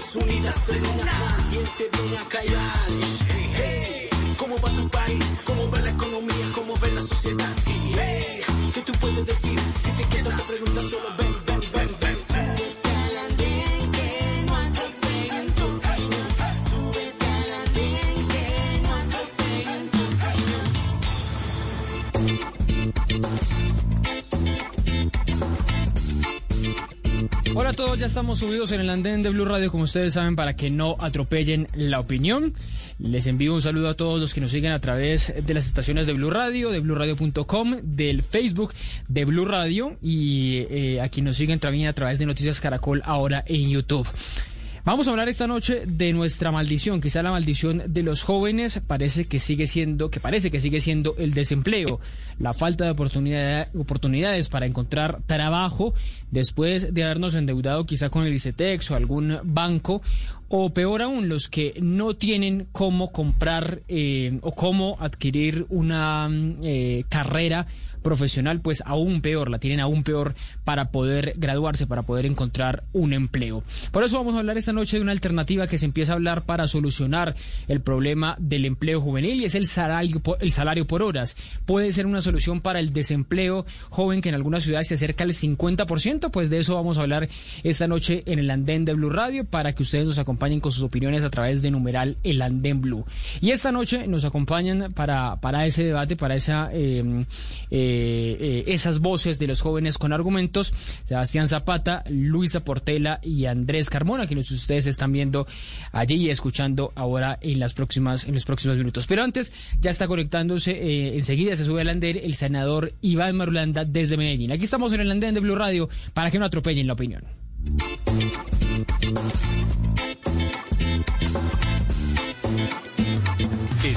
Voces unidas en una. ¿Quién te viene a callar? Hey, ¿cómo va tu país? ¿Cómo va la economía? ¿Cómo va la sociedad? Hey, ¿qué tú puedes decir? Si te quedas te preguntas solo ven, ya estamos subidos en el andén de Blue Radio, como ustedes saben, para que no atropellen la opinión. Les envío un saludo a todos los que nos siguen a través de las estaciones de Blue Radio, de BlueRadio.com, del Facebook de Blue Radio y eh, a quienes nos siguen también a través de Noticias Caracol ahora en YouTube. Vamos a hablar esta noche de nuestra maldición, quizá la maldición de los jóvenes parece que sigue siendo, que parece que sigue siendo el desempleo, la falta de oportunidad- oportunidades para encontrar trabajo después de habernos endeudado quizá con el ICETEX o algún banco, o peor aún, los que no tienen cómo comprar eh, o cómo adquirir una mm, eh, carrera profesional, pues aún peor, la tienen aún peor para poder graduarse, para poder encontrar un empleo. Por eso vamos a hablar esta noche de una alternativa que se empieza a hablar para solucionar el problema del empleo juvenil y es el salario, el salario por horas. Puede ser una solución para el desempleo joven que en algunas ciudades se acerca al 50%, pues de eso vamos a hablar esta noche en el andén de Blue Radio para que ustedes nos acompañen con sus opiniones a través de numeral el andén Blue. Y esta noche nos acompañan para, para ese debate, para esa, eh, eh, eh, esas voces de los jóvenes con argumentos, Sebastián Zapata, Luisa Portela y Andrés Carmona, que ustedes están viendo allí y escuchando ahora en las próximas, en los próximos minutos. Pero antes, ya está conectándose, eh, enseguida se sube al andén el senador Iván Marulanda desde Medellín. Aquí estamos en el andén de Blue Radio para que no atropellen la opinión.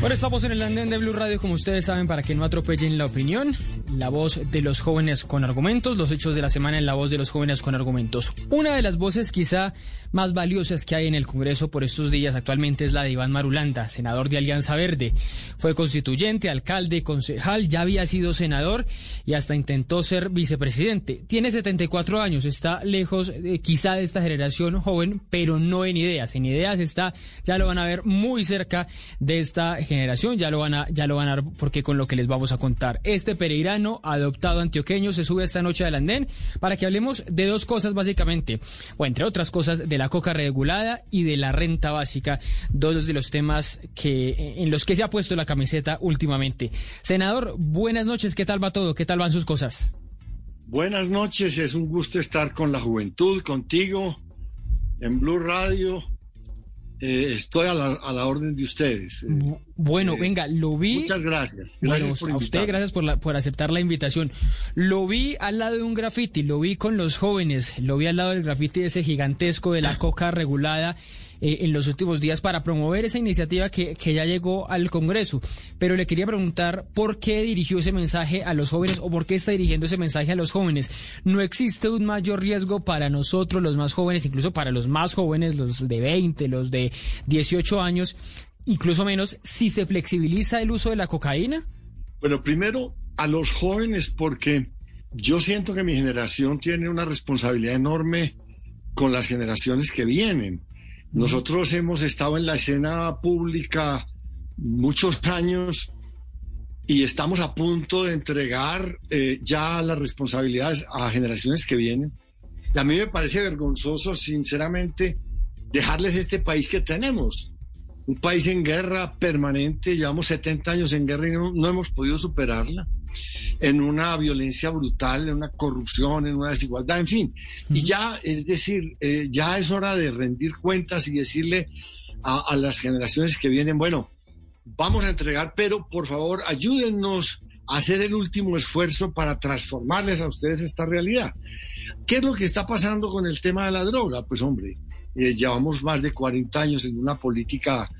Bueno, estamos en el andén de Blue Radio, como ustedes saben, para que no atropellen la opinión. La voz de los jóvenes con argumentos, los hechos de la semana en la voz de los jóvenes con argumentos. Una de las voces quizá más valiosas que hay en el Congreso por estos días actualmente es la de Iván Marulanda, senador de Alianza Verde. Fue constituyente, alcalde, concejal, ya había sido senador y hasta intentó ser vicepresidente. Tiene 74 años, está lejos eh, quizá de esta generación joven, pero no en ideas. En ideas está, ya lo van a ver muy cerca de esta generación, ya lo van a, ya lo van a porque con lo que les vamos a contar. Este pereirano adoptado antioqueño se sube esta noche al andén para que hablemos de dos cosas básicamente, o entre otras cosas, de la coca regulada y de la renta básica, dos de los temas que en los que se ha puesto la camiseta últimamente. Senador, buenas noches, ¿qué tal va todo? ¿Qué tal van sus cosas? Buenas noches, es un gusto estar con la juventud, contigo, en Blue Radio. Eh, estoy a la, a la orden de ustedes. Eh, Bu- Bueno, eh, venga, lo vi. Muchas gracias. Bueno, Gracias por a usted gracias por, la- por aceptar la invitación. Lo vi al lado de un graffiti, lo vi con los jóvenes, lo vi al lado del graffiti ese gigantesco de la coca regulada eh, en los últimos días para promover esa iniciativa que, que ya llegó al Congreso. Pero le quería preguntar por qué dirigió ese mensaje a los jóvenes o por qué está dirigiendo ese mensaje a los jóvenes. ¿No existe un mayor riesgo para nosotros, los más jóvenes, incluso para los más jóvenes, los de 20, los de 18 años, incluso menos, si se flexibiliza el uso de la cocaína? Bueno, primero a los jóvenes, porque yo siento que mi generación tiene una responsabilidad enorme con las generaciones que vienen. Nosotros hemos estado en la escena pública muchos años y estamos a punto de entregar eh, ya las responsabilidades a generaciones que vienen. Y a mí me parece vergonzoso, sinceramente, dejarles este país que tenemos. Un país en guerra permanente, llevamos 70 años en guerra y no, no hemos podido superarla, en una violencia brutal, en una corrupción, en una desigualdad, en fin. Y ya, es decir, eh, ya es hora de rendir cuentas y decirle a, a las generaciones que vienen, bueno, vamos a entregar, pero por favor ayúdennos a hacer el último esfuerzo para transformarles a ustedes esta realidad. ¿Qué es lo que está pasando con el tema de la droga? Pues hombre, eh, llevamos más de 40 años en una política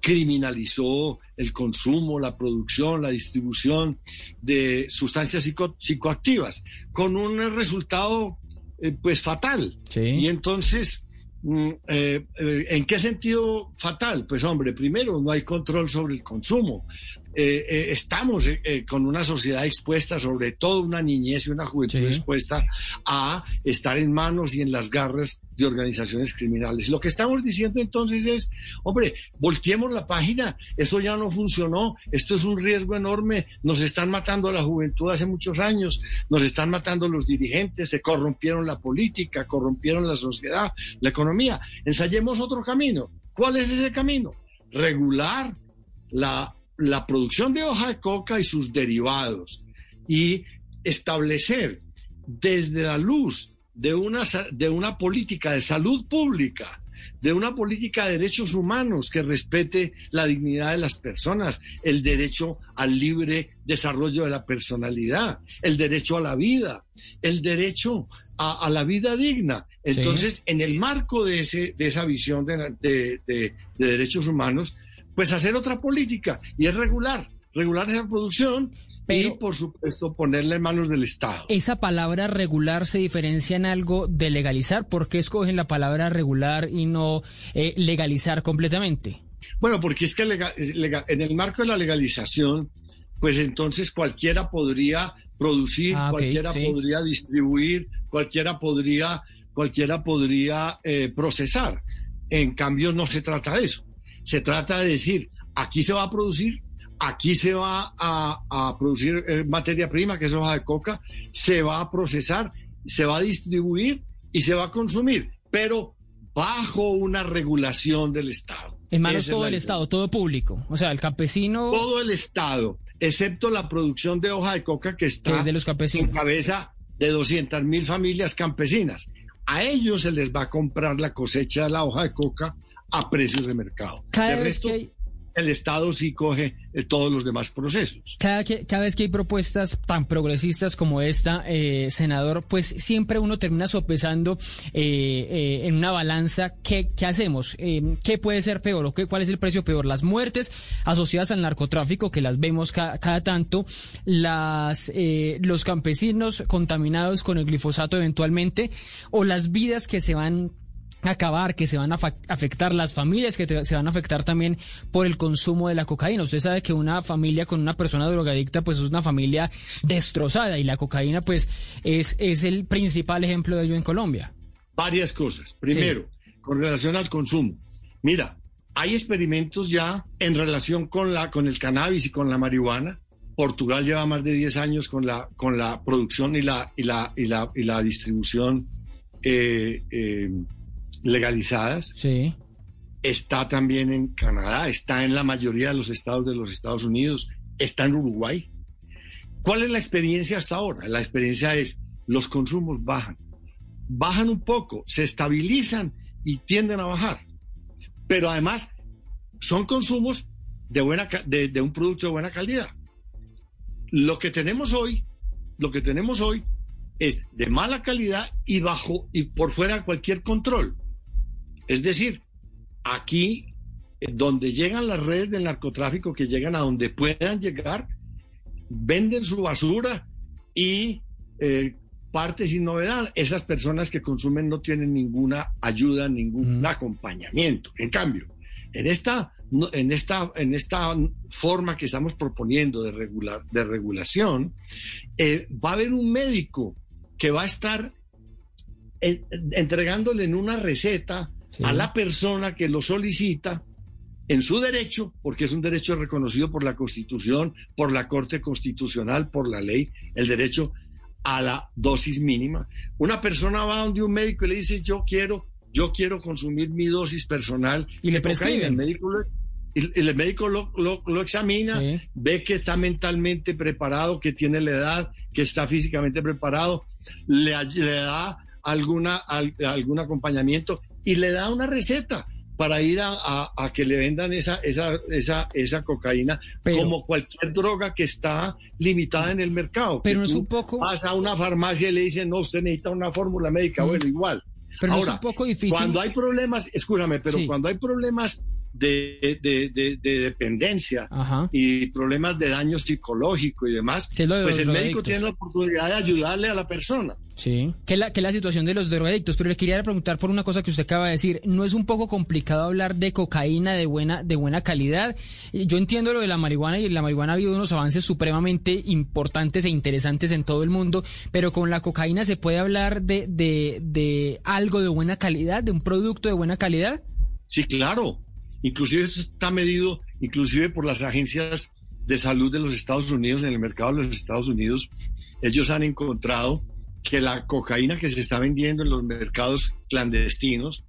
criminalizó el consumo, la producción, la distribución de sustancias psico- psicoactivas, con un resultado eh, pues fatal. Sí. Y entonces mm, eh, eh, ¿En qué sentido fatal? Pues hombre, primero, no hay control sobre el consumo. Eh, eh, estamos eh, con una sociedad expuesta, sobre todo una niñez y una juventud Sí. expuesta a estar en manos y en las garras de organizaciones criminales. Lo que estamos diciendo entonces es, hombre, volteemos la página, eso ya no funcionó, esto es un riesgo enorme, nos están matando a la juventud hace muchos años, nos están matando los dirigentes, se corrompieron la política, corrompieron la sociedad, la economía. Ensayemos otro camino. ¿Cuál es ese camino? Regular la, la producción de hoja de coca y sus derivados y establecer desde la luz de una, de una política de salud pública, de una política de derechos humanos que respete la dignidad de las personas, el derecho al libre desarrollo de la personalidad, el derecho a la vida, el derecho a, a la vida digna. Entonces, en el marco de, ese, de esa visión de derechos humanos, pues hacer otra política y es regular, regular esa producción Pero- y, por supuesto, ponerla en manos del Estado. ¿Esa palabra regular se diferencia en algo de legalizar? ¿Por qué escogen la palabra regular y no eh, legalizar completamente? Bueno, porque es que lega- es lega- en el marco de la legalización, pues entonces cualquiera podría producir, Ah, cualquiera sí. podría distribuir, cualquiera podría, cualquiera podría eh, procesar. En cambio, no se trata de eso. Se trata de decir, aquí se va a producir, aquí se va a, a producir eh, materia prima, que es hoja de coca, se va a procesar, se va a distribuir y se va a consumir, pero bajo una regulación del Estado. En manos todo el idea. Estado, todo público. O sea, el campesino Todo el Estado, excepto la producción de hoja de coca que está de los en campesinos. cabeza de 200 mil familias campesinas. A ellos se les va a comprar la cosecha de la hoja de coca a precios de mercado. Cada de vez resto, que hay- el Estado sí coge eh, todos los demás procesos. Cada, que- cada vez que hay propuestas tan progresistas como esta, eh, senador, pues siempre uno termina sopesando eh, eh, en una balanza qué, qué hacemos, Eh, qué puede ser peor o qué, cuál es el precio peor, las muertes asociadas al narcotráfico que las vemos ca- cada tanto, las los campesinos contaminados con el glifosato eventualmente o las vidas que se van acabar, que se van a afectar las familias, que te- se van a afectar también por el consumo de la cocaína. Usted sabe que una familia con una persona drogadicta pues es una familia destrozada y la cocaína pues es, es el principal ejemplo de ello en Colombia. Varias cosas. Primero, con relación al consumo. Mira, hay experimentos ya en relación con, la, con el cannabis y con la marihuana. Portugal lleva más de 10 años con la, con la producción y la, y la, y la, y la distribución eh, eh, legalizadas. Sí. Está también en Canadá, está en la mayoría de los estados de los Estados Unidos, está en Uruguay. ¿Cuál es la experiencia hasta ahora? La experiencia es los consumos bajan, bajan un poco, se estabilizan y tienden a bajar. Pero además son consumos de, buena, de, de un producto de buena calidad. Lo que tenemos hoy, lo que tenemos hoy es de mala calidad y bajo y por fuera de cualquier control. Es decir, aquí eh, donde llegan las redes del narcotráfico, que llegan a donde puedan llegar, venden su basura y eh, parte sin novedad. Esas personas que consumen no tienen ninguna ayuda, ningún Mm. acompañamiento. En cambio, en esta, en esta, en esta forma que estamos proponiendo de, regular, de regulación, eh, va a haber un médico que va a estar en- entregándole en una receta Sí. a la persona que lo solicita en su derecho, porque es un derecho reconocido por la Constitución, por la Corte Constitucional, por la ley, el derecho a la dosis mínima. Una persona va donde un médico y le dice, yo quiero, yo quiero consumir mi dosis personal. Y le de cocaína". prescriben. El médico lo, el- el médico lo, lo- lo examina, Sí. ve que está mentalmente preparado, que tiene la edad, que está físicamente preparado, le, le da alguna, al- algún acompañamiento y le da una receta para ir a, a- a que le vendan esa, esa, esa, esa cocaína Pero- como cualquier droga que está limitada en el mercado. Pero no es un poco- Vas a una farmacia y le dicen, no, usted necesita una fórmula médica. Mm. Bueno, igual. Pero no es un poco difícil. Cuando hay problemas, escúchame, pero Sí. cuando hay problemas de, de- de- de dependencia Ajá. y problemas de daño psicológico y demás, ¿Qué es lo de pues el médico tiene la oportunidad de ayudarle a la persona. Sí. Que es la, que la situación de los drogadictos. Pero le quería preguntar por una cosa que usted acaba de decir. ¿No es un poco complicado hablar de cocaína de buena, de buena calidad? Eh, Yo entiendo lo de la marihuana y en la marihuana ha habido unos avances supremamente importantes e interesantes en todo el mundo, pero con la cocaína se puede hablar de, de, de algo de buena calidad, de un producto de buena calidad. Sí, claro. Inclusive eso está medido, inclusive por las agencias de salud de los Estados Unidos, en el mercado de los Estados Unidos, ellos han encontrado que la cocaína que se está vendiendo en los mercados clandestinos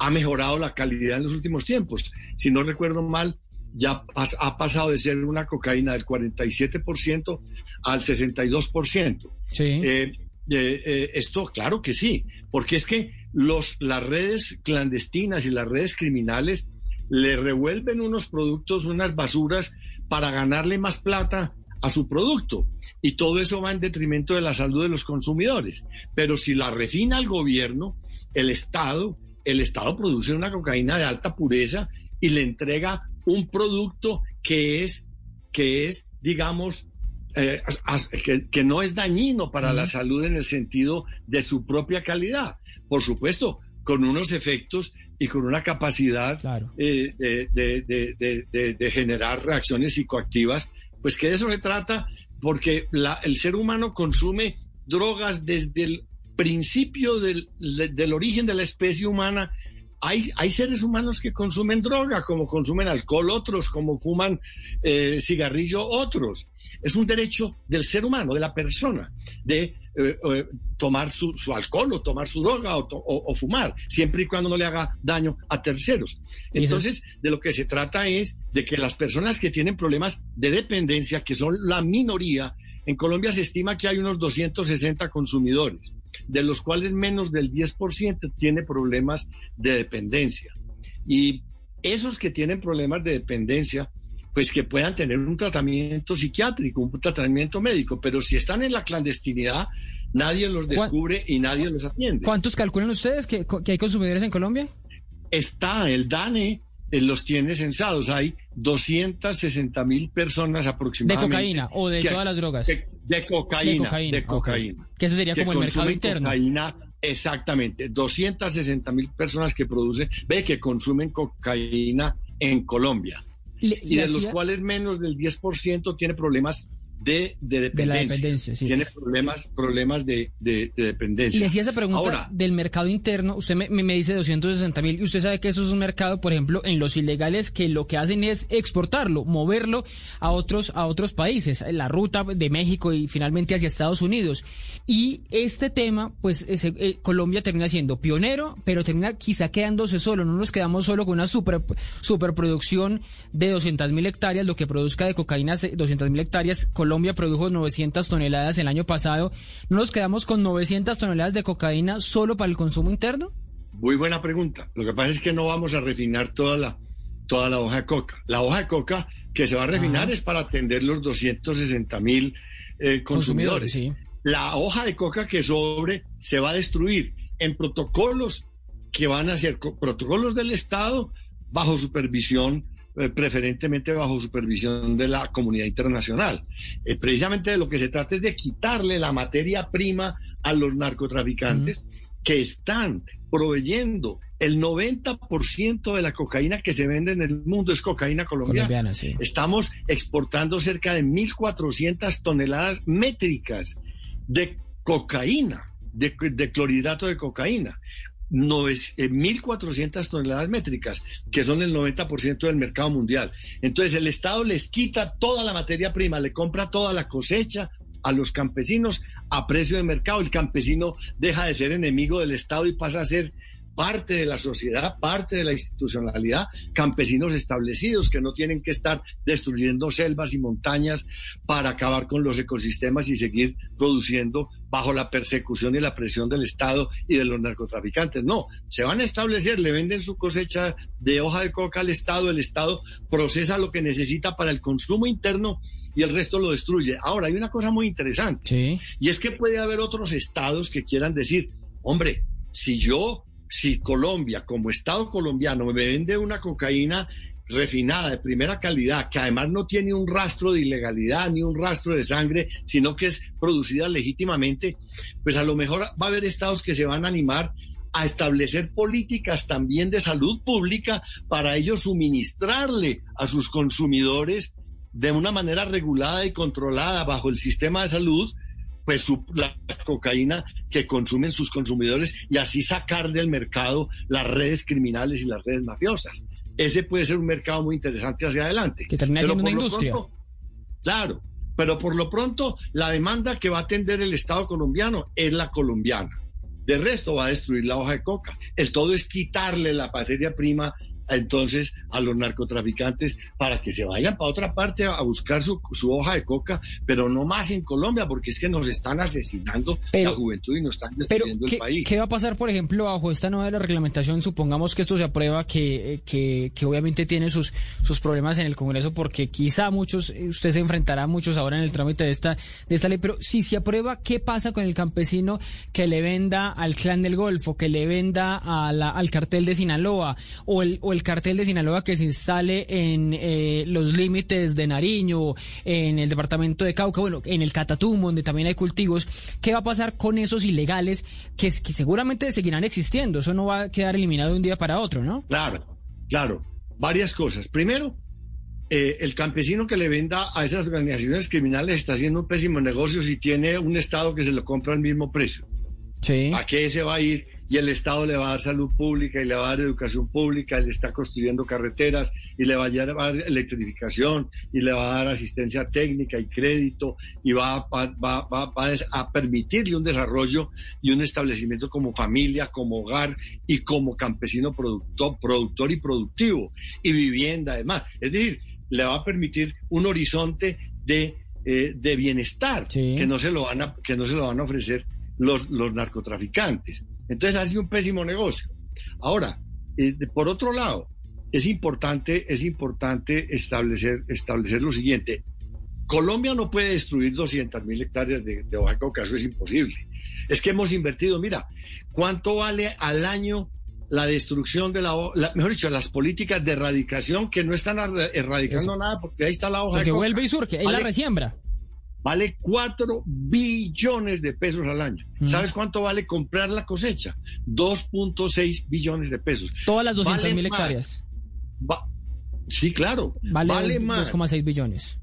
ha mejorado la calidad en los últimos tiempos. Si no recuerdo mal, ya ha pasado de ser una cocaína del 47% al 62%. Sí. Eh, eh, eh, esto, claro que sí, porque es que los, las redes clandestinas y las redes criminales le revuelven unos productos, unas basuras, para ganarle más plata a su producto. Y todo eso va en detrimento de la salud de los consumidores. Pero si la refina el gobierno, el Estado, el Estado produce una cocaína de alta pureza y le entrega un producto que es, que es digamos, eh, que no es dañino para la salud en el sentido de su propia calidad. Por supuesto, con unos efectos y con una capacidad Claro. eh, de, de- de- generar reacciones psicoactivas, pues que de eso se trata, porque la- el ser humano consume drogas desde el principio del, de- del origen de la especie humana. Hay, hay seres humanos que consumen droga, como consumen alcohol otros, como fuman eh, cigarrillo otros. Es un derecho del ser humano, de la persona, de eh, eh, tomar su, su alcohol o tomar su droga o, o- o fumar, siempre y cuando no le haga daño a terceros. Entonces, de lo que se trata es de que las personas que tienen problemas de dependencia, que son la minoría, en Colombia se estima que hay unos 260 consumidores, de los cuales menos del 10% tiene problemas de dependencia. Y esos que tienen problemas de dependencia, pues que puedan tener un tratamiento psiquiátrico, un tratamiento médico, pero si están en la clandestinidad, nadie los ¿Cuán- descubre y nadie los atiende. ¿Cuántos calculan ustedes que, que hay consumidores en Colombia? está el DANE, eh, los tiene censados. Hay 260 mil personas ¿De aproximadamente. cocaína o de que- todas las drogas? De, de cocaína. De cocaína, De cocaína. ok. Que eso sería como el mercado interno. Cocaína, exactamente. 260 mil personas que producen, ve que consumen cocaína en Colombia. Le- Y de los cuales menos del 10% tiene problemas de, de de dependencia. la dependencia, sí. Tiene problemas, problemas de, de- de dependencia. Le hacía esa pregunta Ahora, del mercado interno. Usted me, me- dice 260 mil y usted sabe que eso es un mercado, por ejemplo, en los ilegales que lo que hacen es exportarlo, moverlo a otros a otros países, la ruta de México y finalmente hacia Estados Unidos. Y este tema, pues ese, eh, Colombia termina siendo pionero, pero termina quizá quedándose solo. No nos quedamos solo con una super superproducción de 200 mil hectáreas, lo que produzca de cocaína 200 mil hectáreas. Colombia produjo 900 toneladas el año pasado. ¿No nos quedamos con 900 toneladas de cocaína solo para el consumo interno? Muy buena pregunta. Lo que pasa es que no vamos a refinar toda la, toda la hoja de coca. La hoja de coca que se va a refinar Ajá. es para atender los 260 mil eh, consumidores. sí. La hoja de coca que sobre se va a destruir en protocolos que van a ser co- protocolos del Estado bajo supervisión, preferentemente bajo supervisión de la comunidad internacional. Eh, precisamente de lo que se trata es de quitarle la materia prima a los narcotraficantes que están proveyendo el 90% de la cocaína que se vende en el mundo es cocaína colombiana. Colombiana, sí. Estamos exportando cerca de 1.400 toneladas métricas de cocaína, de, de clorhidrato de cocaína. No es, eh, 1.400 toneladas métricas, que son el 90% del mercado mundial. Entonces el Estado les quita toda la materia prima, le compra toda la cosecha a los campesinos a precio de mercado. El campesino deja de ser enemigo del Estado y pasa a ser parte de la sociedad, parte de la institucionalidad, campesinos establecidos que no tienen que estar destruyendo selvas y montañas para acabar con los ecosistemas y seguir produciendo bajo la persecución y la presión del Estado y de los narcotraficantes. No, se van a establecer, le venden su cosecha de hoja de coca al Estado, el Estado procesa lo que necesita para el consumo interno y el resto lo destruye. Ahora, hay una cosa muy interesante. Sí. Y es que puede haber otros estados que quieran decir, hombre, si yo, si Colombia, como Estado colombiano, me vende una cocaína refinada, de primera calidad, que además no tiene un rastro de ilegalidad ni un rastro de sangre, sino que es producida legítimamente, pues a lo mejor va a haber estados que se van a animar a establecer políticas también de salud pública para ellos suministrarle a sus consumidores de una manera regulada y controlada bajo el sistema de salud, pues la cocaína que consumen sus consumidores y así sacar del mercado las redes criminales y las redes mafiosas. Ese puede ser un mercado muy interesante hacia adelante. Que termina siendo una industria. claro, pero por lo pronto la demanda que va a atender el Estado colombiano es la colombiana. De resto va a destruir la hoja de coca. El todo es quitarle la materia prima entonces a los narcotraficantes para que se vayan para otra parte a, buscar su, hoja de coca, pero no más en Colombia, porque es que nos están asesinando la juventud y nos están destruyendo el país. ¿Qué va a pasar, por ejemplo, bajo esta nueva reglamentación? Supongamos que esto se aprueba, que, que, que obviamente tiene sus, sus problemas en el Congreso, porque quizá muchos, usted se enfrentará a muchos ahora en el trámite de esta, de esta ley, pero si se aprueba, ¿qué pasa con el campesino que le venda al clan del Golfo, que le venda a la, al cartel de Sinaloa o el, o el cartel de Sinaloa que se instale en eh, los límites de Nariño, en el departamento de Cauca, bueno, en el Catatumbo, donde también hay cultivos, ¿qué va a pasar con esos ilegales que, que seguramente seguirán existiendo? Eso no va a quedar eliminado de un día para otro, ¿no? Claro, claro. Varias cosas. Primero, eh, el campesino que le venda a esas organizaciones criminales está haciendo un pésimo negocio si tiene un Estado que se lo compra al mismo precio. Sí. ¿A qué se va a ir? Y el Estado le va a dar salud pública y le va a dar educación pública, le está construyendo carreteras y le va a dar electrificación y le va a dar asistencia técnica y crédito y va, a permitirle un desarrollo y un establecimiento como familia, como hogar y como campesino productor, productor y productivo y vivienda además. Es decir, le va a permitir un horizonte de, eh, bienestar que, no se lo van a, que no se lo van a ofrecer los, los narcotraficantes. Entonces ha sido un pésimo negocio. Ahora, eh, por otro lado, es importante, es importante establecer, establecer lo siguiente. Colombia no puede destruir 200 mil hectáreas de, de hoja de coca, eso es imposible. Es que hemos invertido, mira, ¿cuánto vale al año la destrucción de la, la, mejor dicho, las políticas de erradicación que no están erradicando nada porque ahí está la hoja de coca. vuelve y surge, ahí la resiembra vale 4 billones de pesos al año. Mm. ¿Sabes cuánto vale comprar la cosecha? 2.6 billones de pesos. Todas las 200 mil hectáreas. sí, claro. Vale, más. 2,6 billones.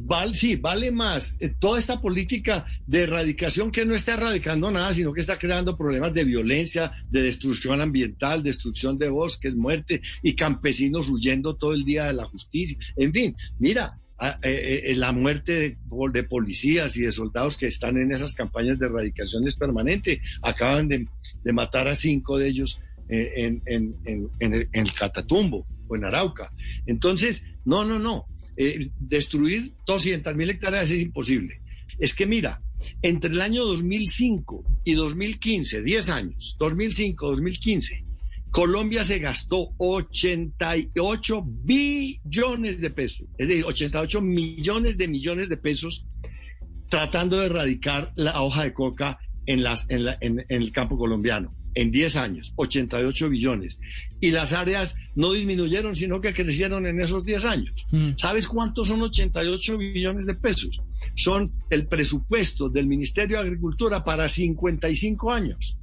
Vale, sí, vale más eh, toda esta política de erradicación que no está erradicando nada, sino que está creando problemas de violencia, de destrucción ambiental, destrucción de bosques, muerte y campesinos huyendo todo el día de la justicia. En fin, mira, eh, eh, eh, la muerte de, policías y de soldados que están en esas campañas de erradicación es permanente. Acaban de, matar a cinco de ellos en, el, Catatumbo o en Arauca. Entonces, no, no, no. destruir 200 mil hectáreas es imposible. Es que mira, entre el año 2005 y 2015, 10 años, 2005, 2015, Colombia se gastó 88 billones de pesos, es decir, 88 millones de millones de pesos tratando de erradicar la hoja de coca en, las, en, el campo colombiano. En 10 años, 88 billones. Y las áreas no disminuyeron, sino que crecieron en esos 10 años. Mm. ¿Sabes cuántos son 88 billones de pesos? Son el presupuesto del Ministerio de Agricultura para 55 años.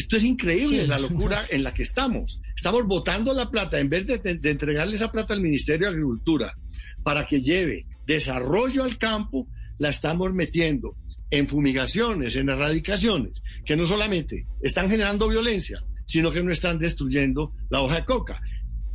Esto es increíble, la locura en la que estamos. Estamos botando la plata, en vez de, entregarle esa plata al Ministerio de Agricultura para que lleve desarrollo al campo, la estamos metiendo en fumigaciones, en erradicaciones, que no solamente están generando violencia, sino que no están destruyendo la hoja de coca.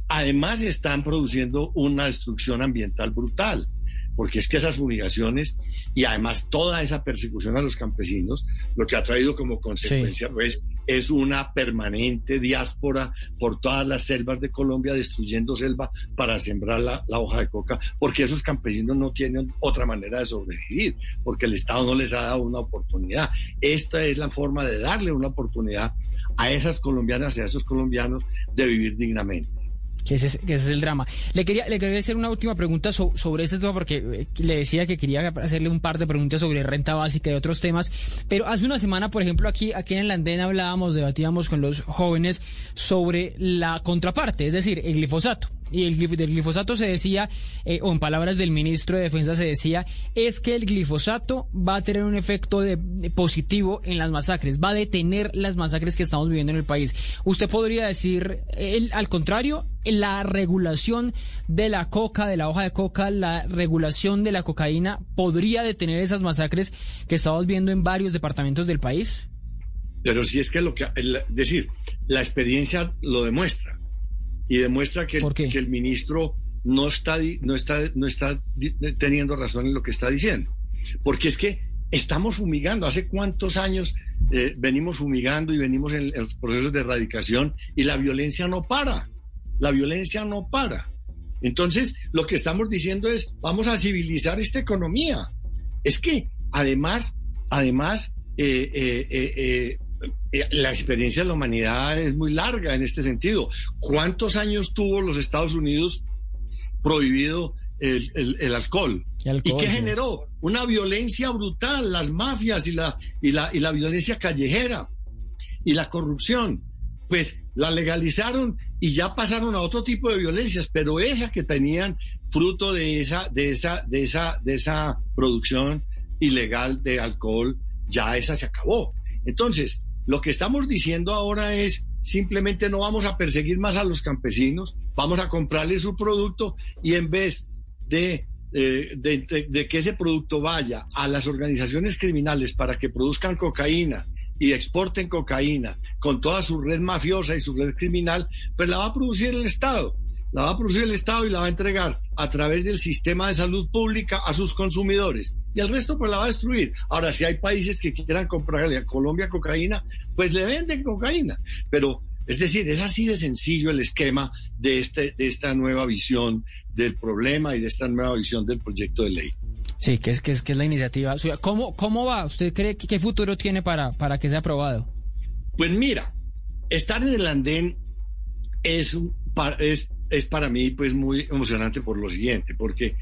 Además están produciendo una destrucción ambiental brutal porque es que esas fumigaciones y además toda esa persecución a los campesinos, lo que ha traído como consecuencia, pues, es una permanente diáspora por todas las selvas de Colombia, destruyendo selva para sembrar la, la, hoja de coca, porque esos campesinos no tienen otra manera de sobrevivir, porque el Estado no les ha dado una oportunidad. Esta es la forma de darle una oportunidad a esas colombianas y a esos colombianos de vivir dignamente. Que ese, es el drama. Le quería, le quería hacer una última pregunta sobre este tema, porque eh, le decía que quería hacerle un par de preguntas sobre renta básica y otros temas. Pero hace una semana, por ejemplo, aquí, aquí en la Andena hablábamos, debatíamos con los jóvenes sobre la contraparte, es decir, el glifosato, y el del glifosato se decía, eh, o en palabras del ministro de Defensa se decía, es que el glifosato va a tener un efecto de, positivo en las masacres, va a detener las masacres que estamos viviendo en el país. ¿Usted podría decir, al contrario, la regulación de la coca, de la hoja de coca, la regulación de la cocaína, podría detener esas masacres que estamos viendo en varios departamentos del país? Pero si es que lo que, decir, la experiencia lo demuestra y demuestra que, que el ministro no está, no, está, no está teniendo razón en lo que está diciendo. Porque es que estamos fumigando. ¿Hace cuántos años eh, venimos fumigando y venimos en, los procesos de erradicación y la violencia no para? La violencia no para. Entonces, lo que estamos diciendo es, vamos a civilizar esta economía. Es que, además, además, eh, eh, eh, la experiencia de la humanidad es muy larga en este sentido. ¿Cuántos años tuvo los Estados Unidos prohibido el, alcohol? ¿Y qué generó? Una violencia brutal, las mafias y la, y, la, y la violencia callejera y la corrupción. Pues la legalizaron y ya pasaron a otro tipo de violencias, pero esa que tenían fruto de esa, de esa, de esa, de esa producción ilegal de alcohol, ya esa se acabó. Entonces, lo que estamos diciendo ahora es simplemente no vamos a perseguir más a los campesinos, vamos a comprarles su producto y en vez de, eh, de, que ese producto vaya a las organizaciones criminales para que produzcan cocaína y exporten cocaína con toda su red mafiosa y su red criminal, pues la va a producir el Estado la va a producir el Estado y la va a entregar a través del sistema de salud pública a sus consumidores. Y el resto pues la va a destruir. Ahora, si hay países que quieran comprarle a Colombia cocaína, pues le venden cocaína. Pero, es decir, es así de sencillo el esquema de, este, de esta nueva visión del problema y de esta nueva visión del proyecto de ley. Sí, que es que es, que es la iniciativa. ¿Cómo, ¿Cómo va? ¿Usted cree que qué futuro tiene para, para que sea aprobado? Pues mira, estar en el andén es, es es para mí pues muy emocionante por lo siguiente, porque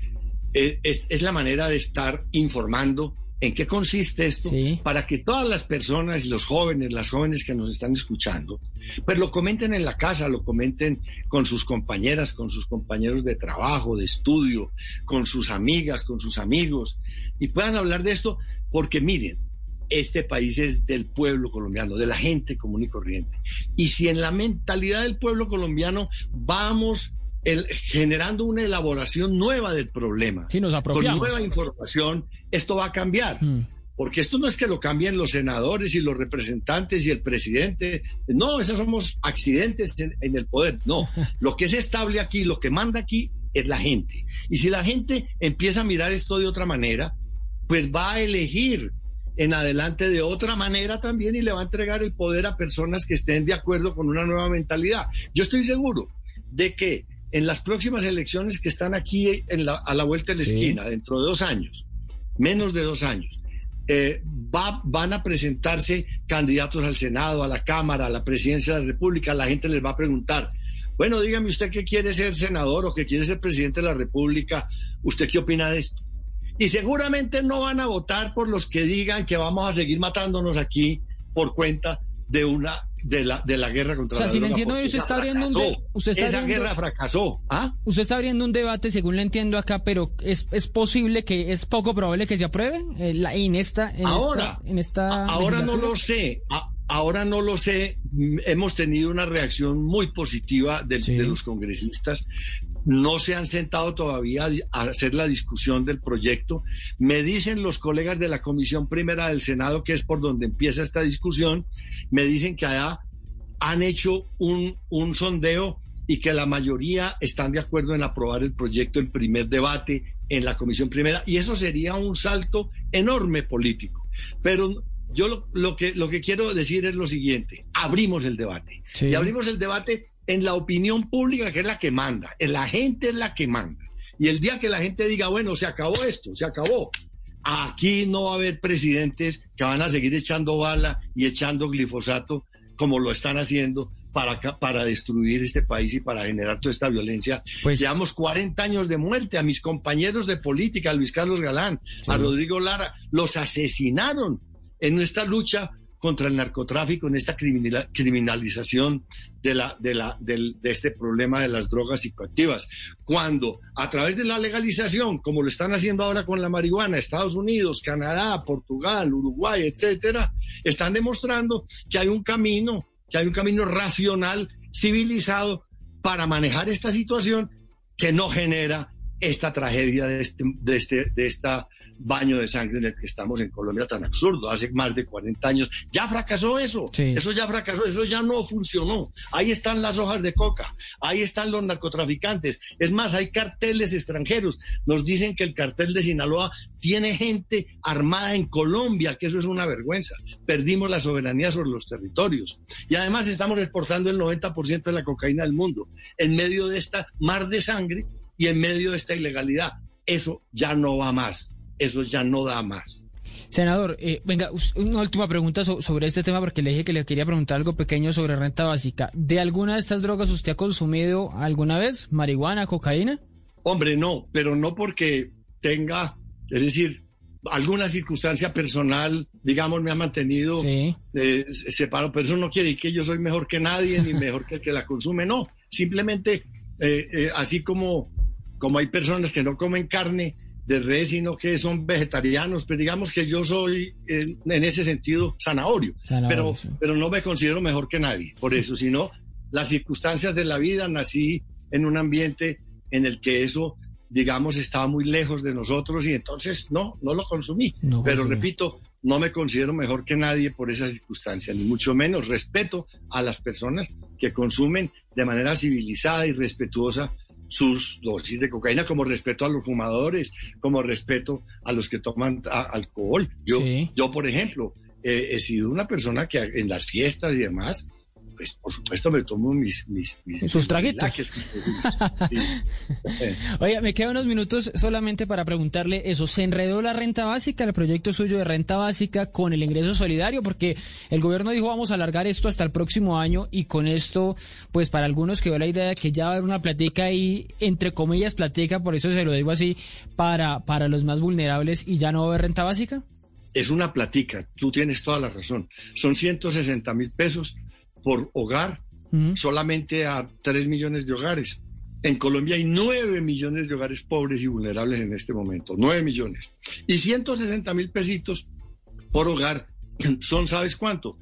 es, es la manera de estar informando en qué consiste esto para que todas las personas los jóvenes, las jóvenes que nos están escuchando, pues lo comenten en la casa, lo comenten con sus compañeras, con sus compañeros de trabajo, de estudio, con sus amigas, con sus amigos, y puedan hablar de esto, porque miren, este país es del pueblo colombiano, de la gente común y corriente. Y si en la mentalidad del pueblo colombiano vamos generando una elaboración nueva del problema, con nueva información, esto va a cambiar. Hmm. Porque esto no es que lo cambien los senadores y los representantes y el presidente. No, esos somos accidentes en, en el poder. No, lo que es estable aquí, lo que manda aquí es la gente. Y si la gente empieza a mirar esto de otra manera, pues va a elegir en adelante de otra manera también y le va a entregar el poder a personas que estén de acuerdo con una nueva mentalidad. Yo estoy seguro de que en las próximas elecciones que están aquí en la, a la vuelta de la esquina, dentro de dos años, menos de dos años, eh, va, van a presentarse candidatos al Senado, a la Cámara, a la Presidencia de la República. La gente les va a preguntar, bueno, dígame usted que quiere ser senador o que quiere ser presidente de la República, ¿usted qué opina de esto? Y seguramente no van a votar por los que digan que vamos a seguir matándonos aquí por cuenta de una de la, de la guerra contra o sea, la si le entiendo, usted está abriendo un usted está esa guerra fracasó. ¿ah? Usted está abriendo un debate, según le entiendo acá, pero es, es posible que es poco probable que se apruebe eh, la, en esta en ahora esta, en esta ahora no lo sé. ahora no lo sé. Hemos tenido una reacción muy positiva de los congresistas, no se han sentado todavía a hacer la discusión del proyecto. Me dicen los colegas de la Comisión Primera del Senado, que es por donde empieza esta discusión, me dicen que allá han hecho un, un sondeo y que la mayoría están de acuerdo en aprobar el proyecto en primer debate en la Comisión Primera. Y eso sería un salto enorme político. Pero yo lo, que, lo que quiero decir es lo siguiente, abrimos el debate. Y abrimos el debate en la opinión pública, que es la que manda. La gente es la que manda. Y el día que la gente diga, bueno, se acabó esto, se acabó, aquí no va a haber presidentes que van a seguir echando bala y echando glifosato como lo están haciendo para, para destruir este país y para generar toda esta violencia. Pues, Llevamos 40 años de muerte a mis compañeros de política, a Luis Carlos Galán, a Rodrigo Lara, los asesinaron en nuestra lucha contra el narcotráfico, en esta criminal- criminalización de, la, de, la, de este problema de las drogas psicoactivas. Cuando a través de la legalización, como lo están haciendo ahora con la marihuana, Estados Unidos, Canadá, Portugal, Uruguay, etcétera, están demostrando que hay un camino, que hay un camino racional, civilizado, para manejar esta situación que no genera esta tragedia de este, de este, de esta baño de sangre en el que estamos en Colombia tan absurdo. Hace más de 40 años ya fracasó eso. Sí. Eso ya fracasó, eso ya no funcionó. Ahí están las hojas de coca, ahí están los narcotraficantes. Es más, hay carteles extranjeros. Nos dicen que el cartel de Sinaloa tiene gente armada en Colombia, que eso es una vergüenza. Perdimos la soberanía sobre los territorios. Y además estamos exportando el 90% de la cocaína del mundo en medio de esta mar de sangre y en medio de esta ilegalidad. Eso ya no va más. Eso ya no da más. Senador, eh, venga, una última pregunta so- sobre este tema porque le dije que le quería preguntar algo pequeño sobre renta básica. ¿De alguna de estas drogas usted ha consumido alguna vez? ¿Marihuana, cocaína? Hombre, no, pero no porque tenga, es decir, alguna circunstancia personal, digamos, me ha mantenido Sí. eh, separado, pero eso no quiere decir que yo soy mejor que nadie ni mejor que el que la consume, no. Simplemente, eh, eh, así como, como hay personas que no comen carne de res, sino que son vegetarianos, pues digamos que yo soy en ese sentido zanahorio, Zanahorio, pero, sí. pero no me considero mejor que nadie, por eso, sino las circunstancias de la vida, nací en un ambiente en el que eso, digamos, estaba muy lejos de nosotros y entonces no, no lo consumí. No Pero repito, no me considero mejor que nadie por esas circunstancias, ni mucho menos. Respeto a las personas que consumen de manera civilizada y respetuosa sus dosis de cocaína, como respeto a los fumadores, como respeto a los que toman alcohol. Yo, Sí. yo por ejemplo, eh, he sido una persona que en las fiestas y demás, pues por supuesto me tomo mis... mis, mis Sus traguitos. sí. Eh, Oye, me quedan unos minutos solamente para preguntarle eso. ¿Se enredó la renta básica, el proyecto suyo de renta básica con el ingreso solidario? Porque el gobierno dijo vamos a alargar esto hasta el próximo año y con esto, pues para algunos quedó la idea de que ya va a haber una platica ahí, entre comillas platica, por eso se lo digo así, para, para los más vulnerables y ya no va a haber renta básica. es una platica, tú tienes toda la razón. Son 160 mil pesos por hogar Ujú. solamente a 3 millones de hogares. En Colombia hay 9 millones de hogares pobres y vulnerables en este momento, 9 millones. Y 160 mil pesitos por hogar son, ¿sabes cuánto?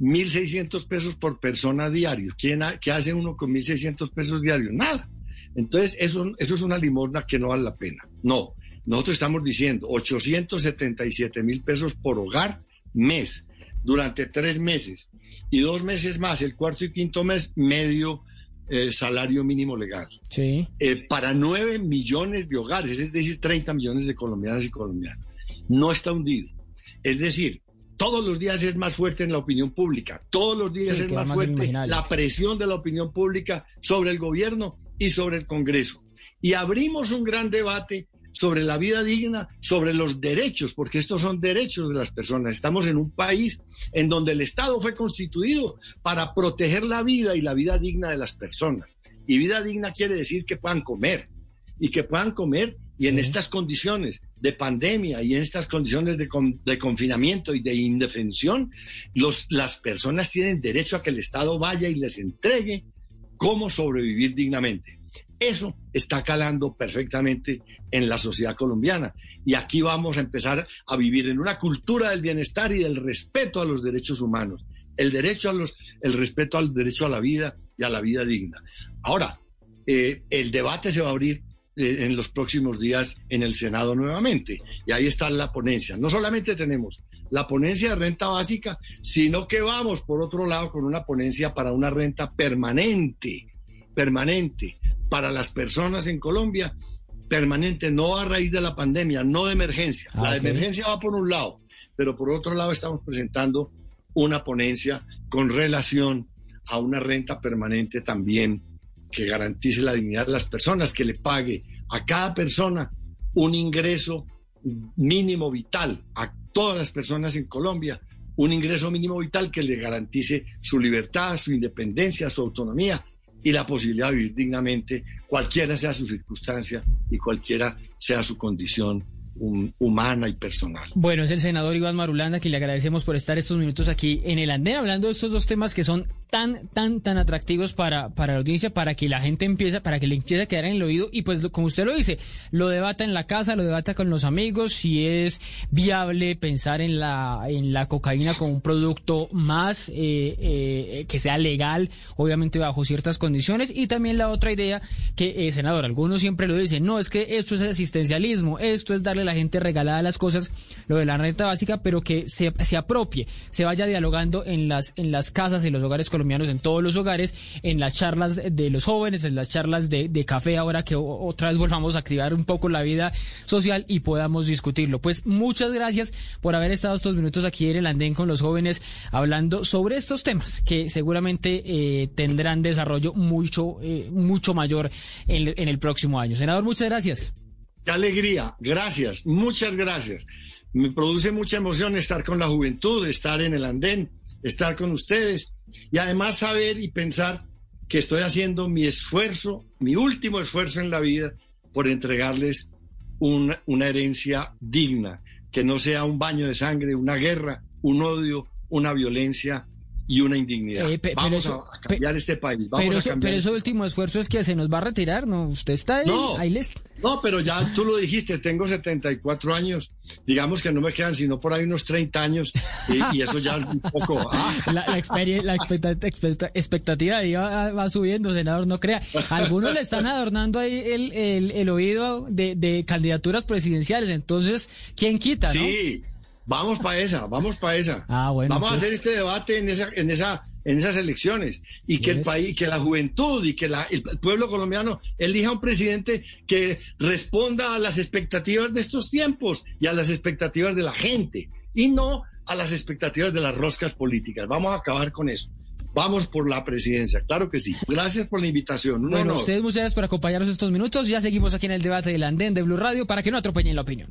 1.600 pesos por persona diario. ¿Quién ha- ¿Qué hace uno con 1.600 pesos diarios? Nada. Entonces, eso, eso es una limosna que no vale la pena. No, nosotros estamos diciendo 877 mil pesos por hogar mes durante tres meses y dos meses más, el cuarto y quinto mes, medio eh, salario mínimo legal. Sí. Eh, para 9 millones de hogares, es decir, 30 millones de colombianas y colombianos. No está hundido. Es decir, todos los días es más fuerte en la opinión pública, todos los días Sí, es más más fuerte la presión de la opinión pública sobre el gobierno y sobre el Congreso. Y abrimos un gran debate sobre la vida digna, sobre los derechos, porque estos son derechos de las personas. Estamos en un país en donde el Estado fue constituido para proteger la vida y la vida digna de las personas. Y vida digna quiere decir que puedan comer y que puedan comer y en estas condiciones de pandemia y en estas condiciones de, con- de confinamiento y de indefensión, los, las personas tienen derecho a que el Estado vaya y les entregue cómo sobrevivir dignamente. Eso está calando perfectamente en la sociedad colombiana. Y aquí vamos a empezar a vivir en una cultura del bienestar y del respeto a los derechos humanos. El derecho a los, el respeto al derecho a la vida y a la vida digna. Ahora, eh, el debate se va a abrir eh, en los próximos días en el Senado nuevamente. Y ahí está la ponencia. No solamente tenemos la ponencia de renta básica, sino que vamos, por otro lado, con una ponencia para una renta permanente, permanente para las personas en Colombia, permanente, no a raíz de la pandemia, no de emergencia. Ah, la ok. emergencia va por un lado, pero por otro lado estamos presentando una ponencia con relación a una renta permanente también que garantice la dignidad de las personas, que le pague a cada persona un ingreso mínimo vital, a todas las personas en Colombia, un ingreso mínimo vital que le garantice su libertad, su independencia, su autonomía y la posibilidad de vivir dignamente, cualquiera sea su circunstancia y cualquiera sea su condición humana y personal. Bueno, es el senador Iván Marulanda que le agradecemos por estar estos minutos aquí en el andén hablando de estos dos temas que son tan, tan, tan atractivos para, para la audiencia, para que la gente empiece, para que le empiece a quedar en el oído. Y pues como usted lo dice, lo debata en la casa, lo debata con los amigos, si es viable pensar en la, en la cocaína como un producto más eh, eh, que sea legal, obviamente bajo ciertas condiciones. Y también la otra idea que, eh, senador, algunos siempre lo dicen, no, es que esto es asistencialismo, esto es darle a la gente regalada las cosas, lo de la renta básica, pero que se, se apropie, se vaya dialogando en las, en las casas, en los hogares colombianos, en todos los hogares, en las charlas de los jóvenes, en las charlas de, café, ahora que otra vez volvamos a activar un poco la vida social y podamos discutirlo. Pues muchas gracias por haber estado estos minutos aquí en el andén con los jóvenes hablando sobre estos temas que seguramente eh, tendrán desarrollo mucho, eh, mucho mayor en, en el próximo año. Senador, muchas gracias. Qué alegría, gracias, muchas gracias. Me produce mucha emoción estar con la juventud, estar en el andén, estar con ustedes y además saber y pensar que estoy haciendo mi esfuerzo, mi último esfuerzo en la vida por entregarles una, herencia digna, que no sea un baño de sangre, una guerra, un odio, una violencia y una indignidad. Eh, vamos a, cambiar este país. pero, eso, pero ese último esfuerzo es que se nos va a retirar, ¿no? Usted está ahí, no, ahí les... No, pero ya tú lo dijiste, tengo 74 años. Digamos que no me quedan sino por ahí unos 30 años y, eso ya un poco... Ah. La, la, expectativa va, va, subiendo, senador, no crea. Algunos le están adornando ahí el, el, el oído de, de, candidaturas presidenciales, entonces, ¿quién quita, no? Vamos para esa, vamos para esa. Ah, bueno, vamos a pues. hacer este debate en esa, en esa, en esas elecciones y que el país, que la juventud y que el pueblo colombiano elija un presidente que responda a las expectativas de estos tiempos y a las expectativas de la gente y no a las expectativas de las roscas políticas. Vamos a acabar con eso. Vamos por la presidencia, claro que sí. Gracias por la invitación. bueno, ustedes muchas gracias por acompañarnos estos minutos. Ya seguimos aquí en el debate del andén de Blue Radio para que no atropellen la opinión.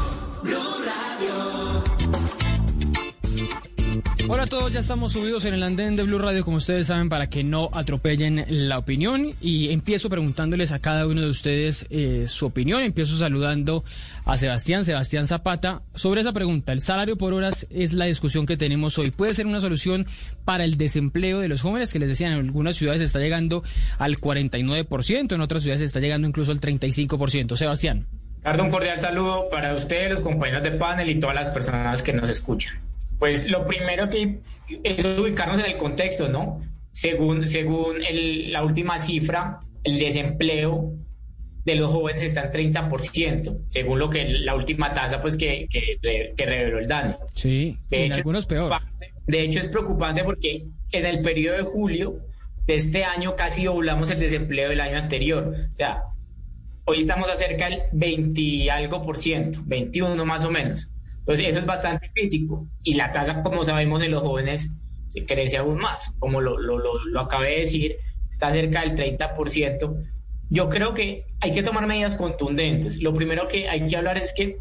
Hola a todos, ya estamos subidos en el andén de Blue Radio, como ustedes saben, para que no atropellen la opinión. Y empiezo preguntándoles a cada uno de ustedes eh, su opinión. Empiezo saludando a Sebastián, Sebastián Zapata, sobre esa pregunta. ¿El salario por horas es la discusión que tenemos hoy? ¿Puede ser una solución para el desempleo de los jóvenes? Que les decían, en algunas ciudades está llegando al 49%, en otras ciudades está llegando incluso al 35%. Sebastián. Ricardo, un cordial saludo para ustedes, los compañeros de panel y todas las personas que nos escuchan. Pues lo primero que es ubicarnos en el contexto, ¿no? Según, según la última cifra, el desempleo de los jóvenes está en 30%, según lo que la última tasa pues que, que, reveló el DANE. Sí, de hecho, algunos peor. De hecho es preocupante porque en el periodo de julio de este año casi doblamos el desempleo del año anterior. O sea, hoy estamos acerca del 20 y algo por ciento, 21 más o menos. Entonces, eso es bastante crítico. Y la tasa, como sabemos, en los jóvenes se crece aún más. Como lo, lo, lo, acabé de decir, está cerca del 30%. Yo creo que hay que tomar medidas contundentes. Lo primero que hay que hablar es que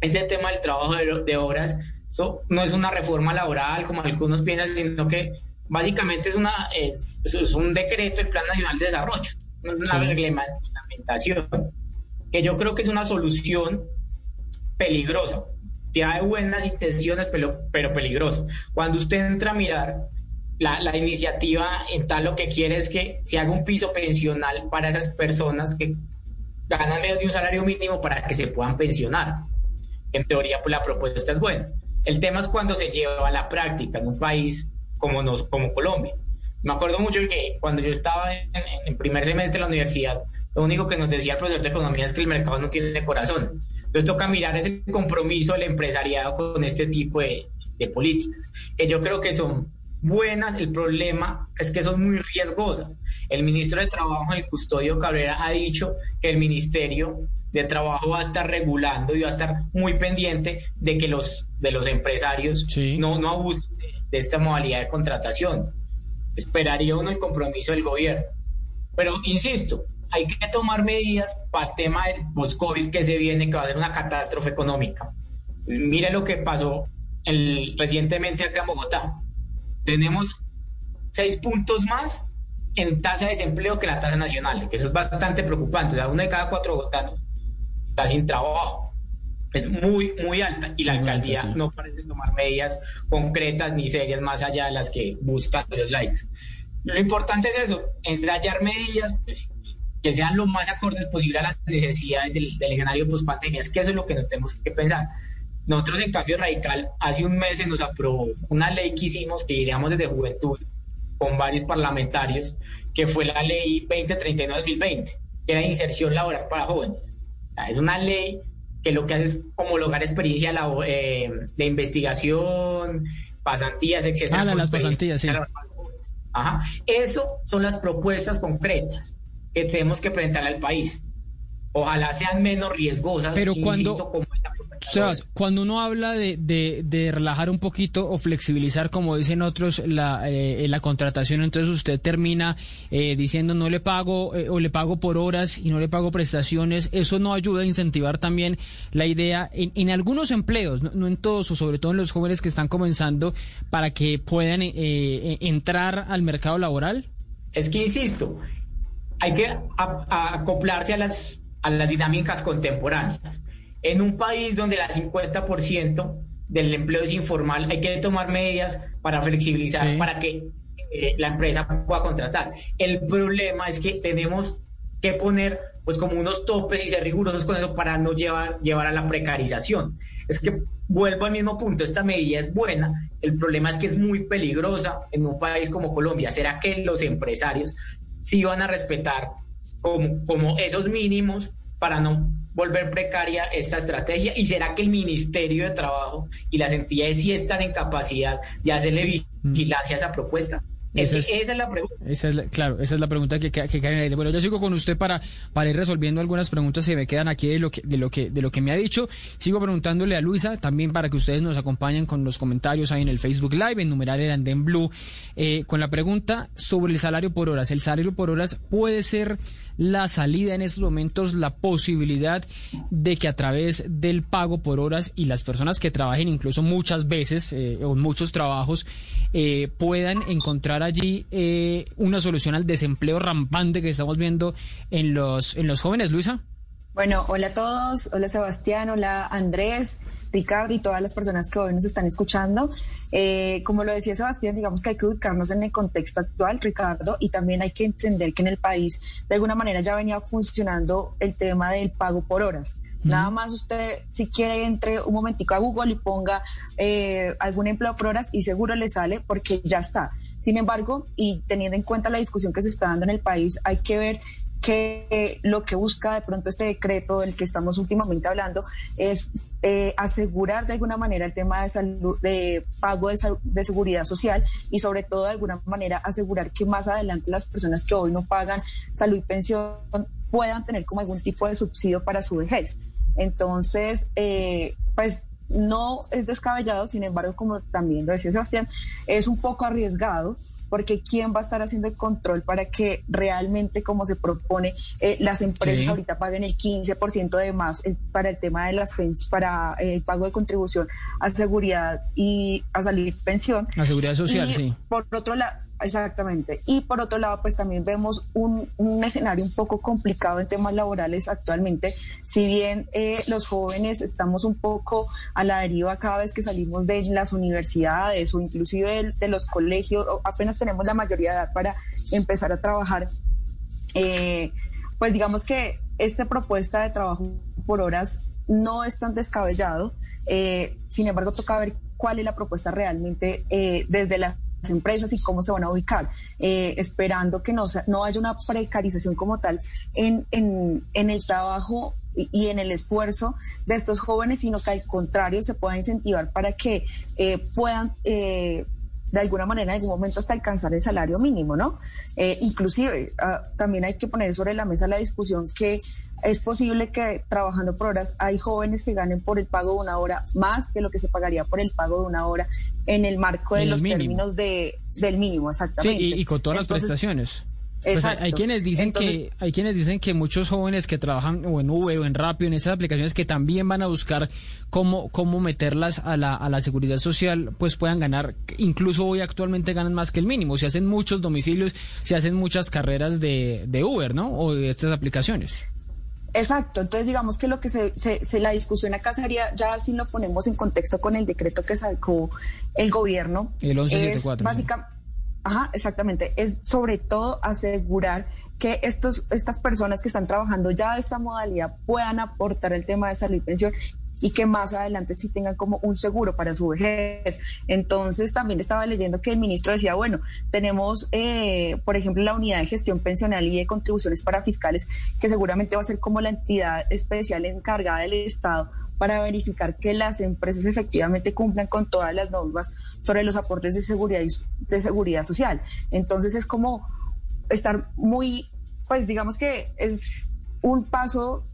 ese tema del trabajo de, de horas eso no es una reforma laboral como algunos piensan, sino que básicamente es, una, es, es un decreto del Plan Nacional de Desarrollo, una reglamentación, que yo creo que es una solución peligrosa de buenas intenciones, pero, pero peligroso. Cuando usted entra a mirar la, la, iniciativa en tal lo que quiere es que se haga un piso pensional para esas personas que ganan menos de un salario mínimo para que se puedan pensionar. En teoría, pues la propuesta es buena. El tema es cuando se lleva a la práctica en un país como, nos, como Colombia. Me acuerdo mucho que cuando yo estaba en, en primer semestre de la universidad, lo único que nos decía el profesor de economía es que el mercado no tiene corazón. Entonces toca mirar ese compromiso del empresariado con este tipo de, políticas, que yo creo que son buenas, el problema es que son muy riesgosas. El ministro de Trabajo, el custodio Cabrera, ha dicho que el Ministerio de Trabajo va a estar regulando y va a estar muy pendiente de que los, de los empresarios no, no abusen de, esta modalidad de contratación. Esperaría uno el compromiso del gobierno. Pero insisto, hay que tomar medidas para el tema del post-COVID que se viene, que va a ser una catástrofe económica. Mire lo que pasó recientemente acá en Bogotá. Tenemos seis puntos más en tasa de desempleo que la tasa nacional, que eso es bastante preocupante. O sea, uno de cada cuatro bogotanos está sin trabajo. Es muy, muy alta y la alcaldía no parece tomar medidas concretas ni serias más allá de las que buscan los likes. Lo importante es eso, ensayar medidas pues, que sean lo más acordes posible a las necesidades del, escenario post pandemia. Es que eso es lo que nos tenemos que pensar. Nosotros en Cambio Radical, hace un mes se nos aprobó una ley que hicimos, que diríamos desde Juventud, con varios parlamentarios, que fue la ley 2039-2020, que era inserción laboral para jóvenes. Es una ley que lo que hace es homologar experiencia eh, de investigación, pasantías, etcétera. Ah, las pasantías, sí. Ajá. Eso son las propuestas concretas que tenemos que presentar al país. Ojalá sean menos riesgosas. Pero cuando, cuando uno habla de, de, relajar un poquito o flexibilizar, como dicen otros, la, eh, la contratación, entonces usted termina eh, diciendo no le pago eh, o le pago por horas y no le pago prestaciones. Eso no ayuda a incentivar también la idea en, en algunos empleos, no, en todos, o sobre todo en los jóvenes que están comenzando, para que puedan entrar al mercado laboral. Es que insisto, hay que acoplarse a las, a las dinámicas contemporáneas. En un país donde el 50% del empleo es informal, hay que tomar medidas para flexibilizar, para que eh, la empresa pueda contratar. El problema es que tenemos que poner pues como unos topes y ser rigurosos con eso para no llevar, llevar a la precarización. Es que vuelvo al mismo punto, esta medida es buena, el problema es que es muy peligrosa en un país como Colombia. ¿Será que los empresarios sí van a respetar como, como esos mínimos para no volver precaria esta estrategia? ¿Y será que el Ministerio de Trabajo y las entidades sí están en capacidad de hacerle mm. vigilancia a esa propuesta? Esa es la pregunta. claro, esa es la pregunta que, que, que en Bueno, yo sigo con usted para, para ir resolviendo algunas preguntas que me quedan aquí de lo que, de lo que, de lo que me ha dicho. Sigo preguntándole a Luisa, también para que ustedes nos acompañen con los comentarios ahí en el Facebook Live, en numeral el Andén Blue, eh, con la pregunta sobre el salario por horas. ¿El salario por horas puede ser la salida en estos momentos, la posibilidad de que a través del pago por horas y las personas que trabajen incluso muchas veces eh, o muchos trabajos eh, puedan encontrar allí eh, una solución al desempleo rampante que estamos viendo en los, en los jóvenes, Luisa? Bueno, hola a todos, hola Sebastián, hola Andrés. Ricardo y todas las personas que hoy nos están escuchando. Eh, como lo decía Sebastián, digamos que hay que ubicarnos en el contexto actual, Ricardo, y también hay que entender que en el país de alguna manera ya venía funcionando el tema del pago por horas. Nada más usted, si quiere, entre un momentico a Google y ponga eh, algún empleo por horas y seguro le sale porque ya está. Sin embargo, y teniendo en cuenta la discusión que se está dando en el país, hay que ver que lo que busca de pronto este decreto del que estamos últimamente hablando es eh, asegurar de alguna manera el tema de salud, de pago de, de, seguridad social y sobre todo de alguna manera asegurar que más adelante las personas que hoy no pagan salud y pensión puedan tener como algún tipo de subsidio para su vejez. Entonces, eh, pues no es descabellado, sin embargo, como también lo decía Sebastián, es un poco arriesgado porque ¿quién va a estar haciendo el control para que realmente, como se propone, eh, las empresas ahorita paguen el 15% de más para el tema de las pensiones, para eh, el pago de contribución a seguridad y a salir pensión? A seguridad social, sí. Por otro lado, Exactamente. Y por otro lado, pues también vemos un, escenario un poco complicado en temas laborales actualmente. Si bien eh, los jóvenes estamos un poco a la deriva cada vez que salimos de las universidades o inclusive de, los colegios, apenas tenemos la mayoría de edad para empezar a trabajar, eh, pues digamos que esta propuesta de trabajo por horas no es tan descabellado. Eh, sin embargo, toca ver cuál es la propuesta realmente desde la empresas y cómo se van a ubicar, eh, esperando que no, no haya una precarización como tal en, en, en el trabajo y, en el esfuerzo de estos jóvenes, sino que al contrario se pueda incentivar para que eh, puedan... Eh, de alguna manera en algún momento hasta alcanzar el salario mínimo, ¿no? Eh, inclusive ah, también hay que poner sobre la mesa la discusión que es posible que trabajando por horas hay jóvenes que ganen por el pago de una hora más que lo que se pagaría por el pago de una hora en el marco de los términos de, del mínimo, exactamente. Sí, y, con todas las prestaciones. Pues hay, quienes dicen que hay quienes dicen que muchos jóvenes que trabajan o en Uber o en Rappi en esas aplicaciones que también van a buscar cómo cómo meterlas a la, a la seguridad social pues puedan ganar incluso hoy actualmente ganan más que el mínimo. Se hacen muchos domicilios se hacen muchas carreras de, de Uber no o de estas aplicaciones. Exacto, entonces digamos que lo que se, se, la discusión acá sería, ya si lo ponemos en contexto con el decreto que sacó el gobierno, el 1174, básicamente Ajá, exactamente. Es sobre todo asegurar que estos, estas personas que están trabajando ya de esta modalidad puedan aportar el tema de salud y pensión y que más adelante sí tengan como un seguro para su vejez. Entonces también estaba leyendo que el ministro decía, bueno, tenemos, eh, por ejemplo, la unidad de gestión pensional y de contribuciones para fiscales, que seguramente va a ser como la entidad especial encargada del Estado para verificar que las empresas efectivamente cumplan con todas las normas sobre los aportes de seguridad, de seguridad social. Entonces es como estar muy, pues digamos que es un paso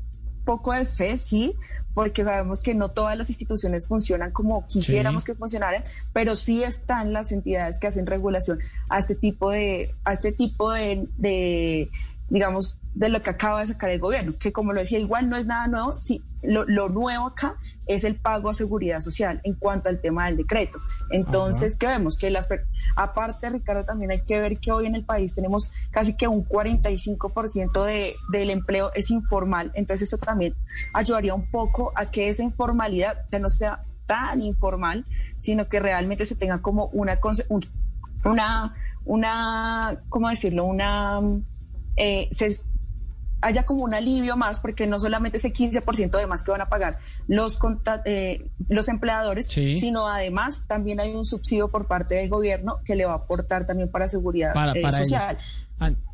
poco de fe, sí, porque sabemos que no todas las instituciones funcionan como quisiéramos que funcionaran, pero sí están las entidades que hacen regulación a este tipo de, a este tipo de digamos, de lo que acaba de sacar el gobierno, que como lo decía, igual no es nada nuevo, sí, lo, nuevo acá es el pago a seguridad social en cuanto al tema del decreto. Entonces, ¿qué vemos? Que las, aparte, Ricardo, también hay que ver que hoy en el país tenemos casi que un 45% de, del empleo es informal, entonces esto también ayudaría un poco a que esa informalidad ya no sea tan informal, sino que realmente se tenga como una, una, una, ¿cómo decirlo? Una eh, se haya como un alivio más, porque no solamente ese 15% de más que van a pagar los, eh, los empleadores, sino además también hay un subsidio por parte del gobierno que le va a aportar también para seguridad eh, social.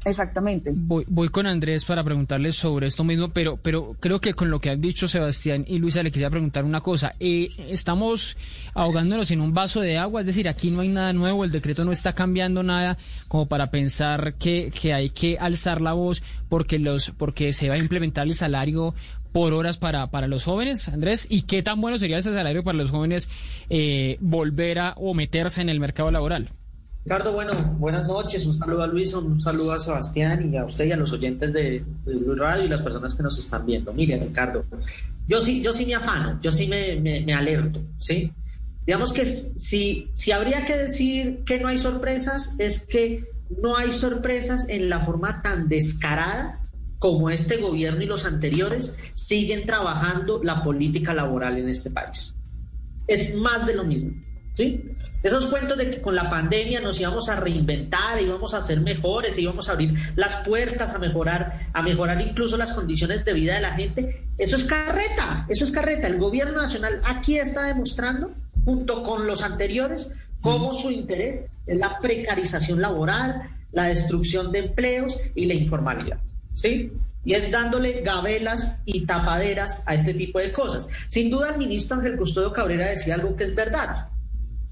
Exactamente. Voy, voy con Andrés para preguntarles sobre esto mismo, pero, pero creo que con lo que han dicho Sebastián y Luisa le quisiera preguntar una cosa. Eh, estamos ahogándonos en un vaso de agua, es decir, aquí no hay nada nuevo, el decreto no está cambiando nada como para pensar que, que hay que alzar la voz porque, los, porque se va a implementar el salario por horas para, para los jóvenes, Andrés, y qué tan bueno sería ese salario para los jóvenes eh, volver a o meterse en el mercado laboral. Ricardo, bueno, buenas noches. Un saludo a Luis, un saludo a Sebastián y a usted y a los oyentes de, Blue Radio y las personas que nos están viendo. Mire, Ricardo, yo sí, yo sí me afano, yo sí me, me, alerto, ¿sí? Digamos que si, si habría que decir que no hay sorpresas, es que no hay sorpresas en la forma tan descarada como este gobierno y los anteriores siguen trabajando la política laboral en este país. Es más de lo mismo, ¿sí? Esos cuentos de que con la pandemia nos íbamos a reinventar, íbamos a ser mejores, íbamos a abrir las puertas a mejorar, a mejorar incluso las condiciones de vida de la gente, eso es carreta, eso es carreta. El gobierno nacional aquí está demostrando, junto con los anteriores, cómo su interés es la precarización laboral, la destrucción de empleos y la informalidad. ¿Sí? y es dándole gabelas y tapaderas a este tipo de cosas. Sin duda, el ministro Ángel Custodio Cabrera decía algo que es verdad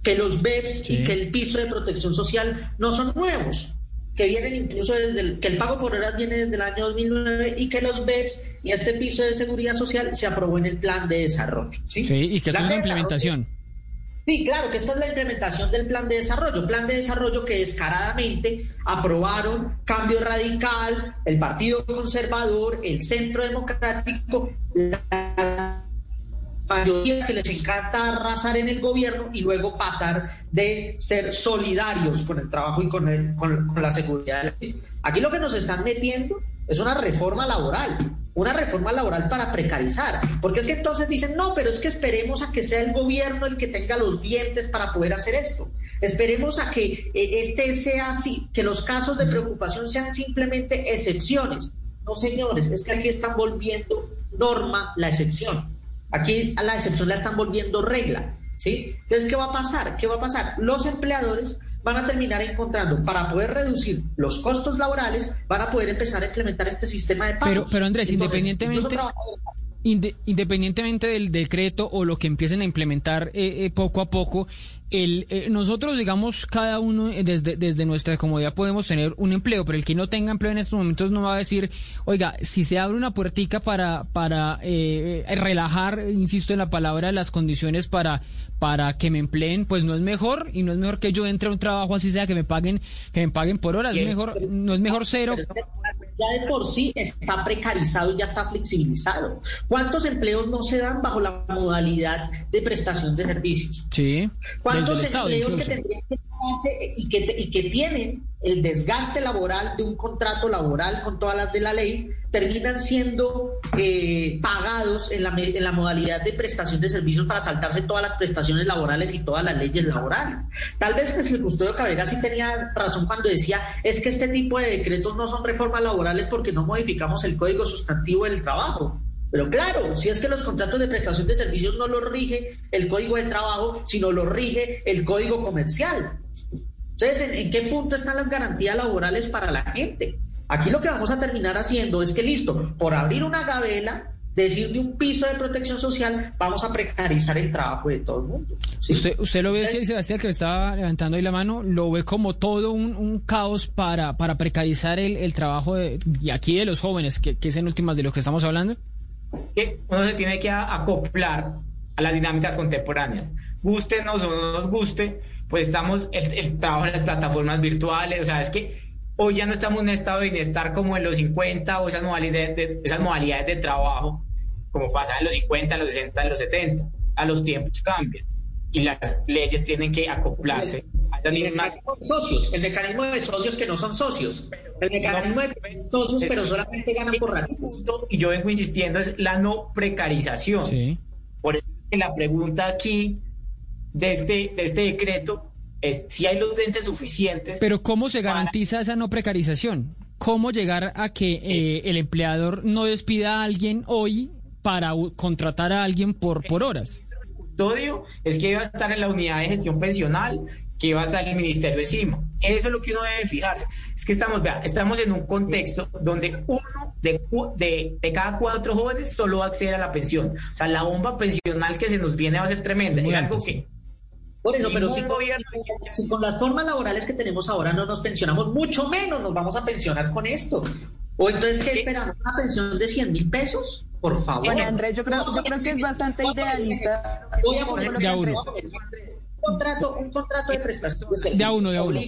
que los BEPS y que el piso de protección social no son nuevos, que vienen incluso desde el, que el pago por horas viene desde el año 2009 y que los BEPS y este piso de seguridad social se aprobó en el plan de desarrollo. Sí, y que es una implementación. Sí, claro, que esta es la implementación del plan de desarrollo, plan de desarrollo que descaradamente aprobaron Cambio Radical, el Partido Conservador, el Centro Democrático, la mayorías que les encanta arrasar en el gobierno y luego pasar de ser solidarios con el trabajo y con, con, la seguridad. Aquí lo que nos están metiendo es una reforma laboral, una reforma laboral para precarizar, porque es que entonces dicen, no, pero es que esperemos a que sea el gobierno el que tenga los dientes para poder hacer esto. Esperemos a que eh, este sea así, que los casos de preocupación sean simplemente excepciones. No, señores, es que aquí están volviendo norma la excepción. Aquí a la excepción la están volviendo regla. ¿sí? Entonces, ¿qué va a pasar? ¿Qué va a pasar? Los empleadores van a terminar encontrando, para poder reducir los costos laborales, van a poder empezar a implementar este sistema de pagos. Pero, pero Andrés, independientemente... independientemente del decreto o lo que empiecen a implementar eh, eh, poco a poco, el, eh, nosotros, digamos, cada uno desde, desde nuestra comodidad podemos tener un empleo, pero el que no tenga empleo en estos momentos no va a decir, oiga, si se abre una puertica para, para relajar, insisto en la palabra, las condiciones para, para que me empleen, pues no es mejor y no es mejor que yo entre a un trabajo así sea que me paguen, que me paguen por horas, es mejor, no es mejor cero. Ya de por sí está precarizado y ya está flexibilizado. ¿Cuántos empleos no se dan bajo la modalidad de prestación de servicios? Sí. ¿Cuántos empleos que tendrían que y que, y que tienen el desgaste laboral de un contrato laboral con todas las de la ley, terminan siendo eh, pagados en la, en la modalidad de prestación de servicios para saltarse todas las prestaciones laborales y todas las leyes laborales. Tal vez el custodio Cabrera sí tenía razón cuando decía es que este tipo de decretos no son reformas laborales porque no modificamos el código sustantivo del trabajo. Pero claro, si es que los contratos de prestación de servicios no los rige el código de trabajo, sino lo rige el código comercial. Entonces, ¿en, qué punto están las garantías laborales para la gente? Aquí lo que vamos a terminar haciendo es que, listo, por abrir una gavela, decir de un piso de protección social, vamos a precarizar el trabajo de todo el mundo. Usted, usted lo ve, así, Sebastián, que me estaba levantando ahí la mano, lo ve como todo un, caos para, para precarizar el, trabajo de, y aquí de los jóvenes, que, que es en últimas de lo que estamos hablando que uno se tiene que acoplar a las dinámicas contemporáneas. Gustenos o no nos guste, pues estamos, el, trabajo en las plataformas virtuales, o sea, es que hoy ya no estamos en un estado de bienestar como en los 50 o esas modalidades de, esas modalidades de trabajo, como pasa en los 50, en los 60, en los 70. A los tiempos cambian y las leyes tienen que acoplarse el mecanismo de socios, el mecanismo de socios que no son socios, el mecanismo de socios pero solamente ganan por ratitos. Y yo vengo insistiendo es la no precarización. Por eso la pregunta aquí de este, de este decreto es si hay los dentes suficientes. Pero ¿cómo se garantiza esa no precarización? ¿Cómo llegar a que eh, el empleador no despida a alguien hoy para contratar a alguien por, por horas? es que iba a estar en la unidad de gestión pensional que va a estar el ministerio encima. Eso es lo que uno debe fijarse. Es que estamos, vea, estamos en un contexto donde uno de, de, de, cada cuatro jóvenes solo va a acceder a la pensión. O sea, la bomba pensional que se nos viene va a ser tremenda. es algo que... Por eso, pero si, gobierno... si con las formas laborales que tenemos ahora no nos pensionamos, mucho menos nos vamos a pensionar con esto. O entonces, ¿qué esperamos? ¿Una pensión de 100 mil pesos? Por favor. Bueno, Andrés, yo creo, yo creo que es bastante idealista. Voy a poner un contrato, un contrato de prestación de a uno, de a uno.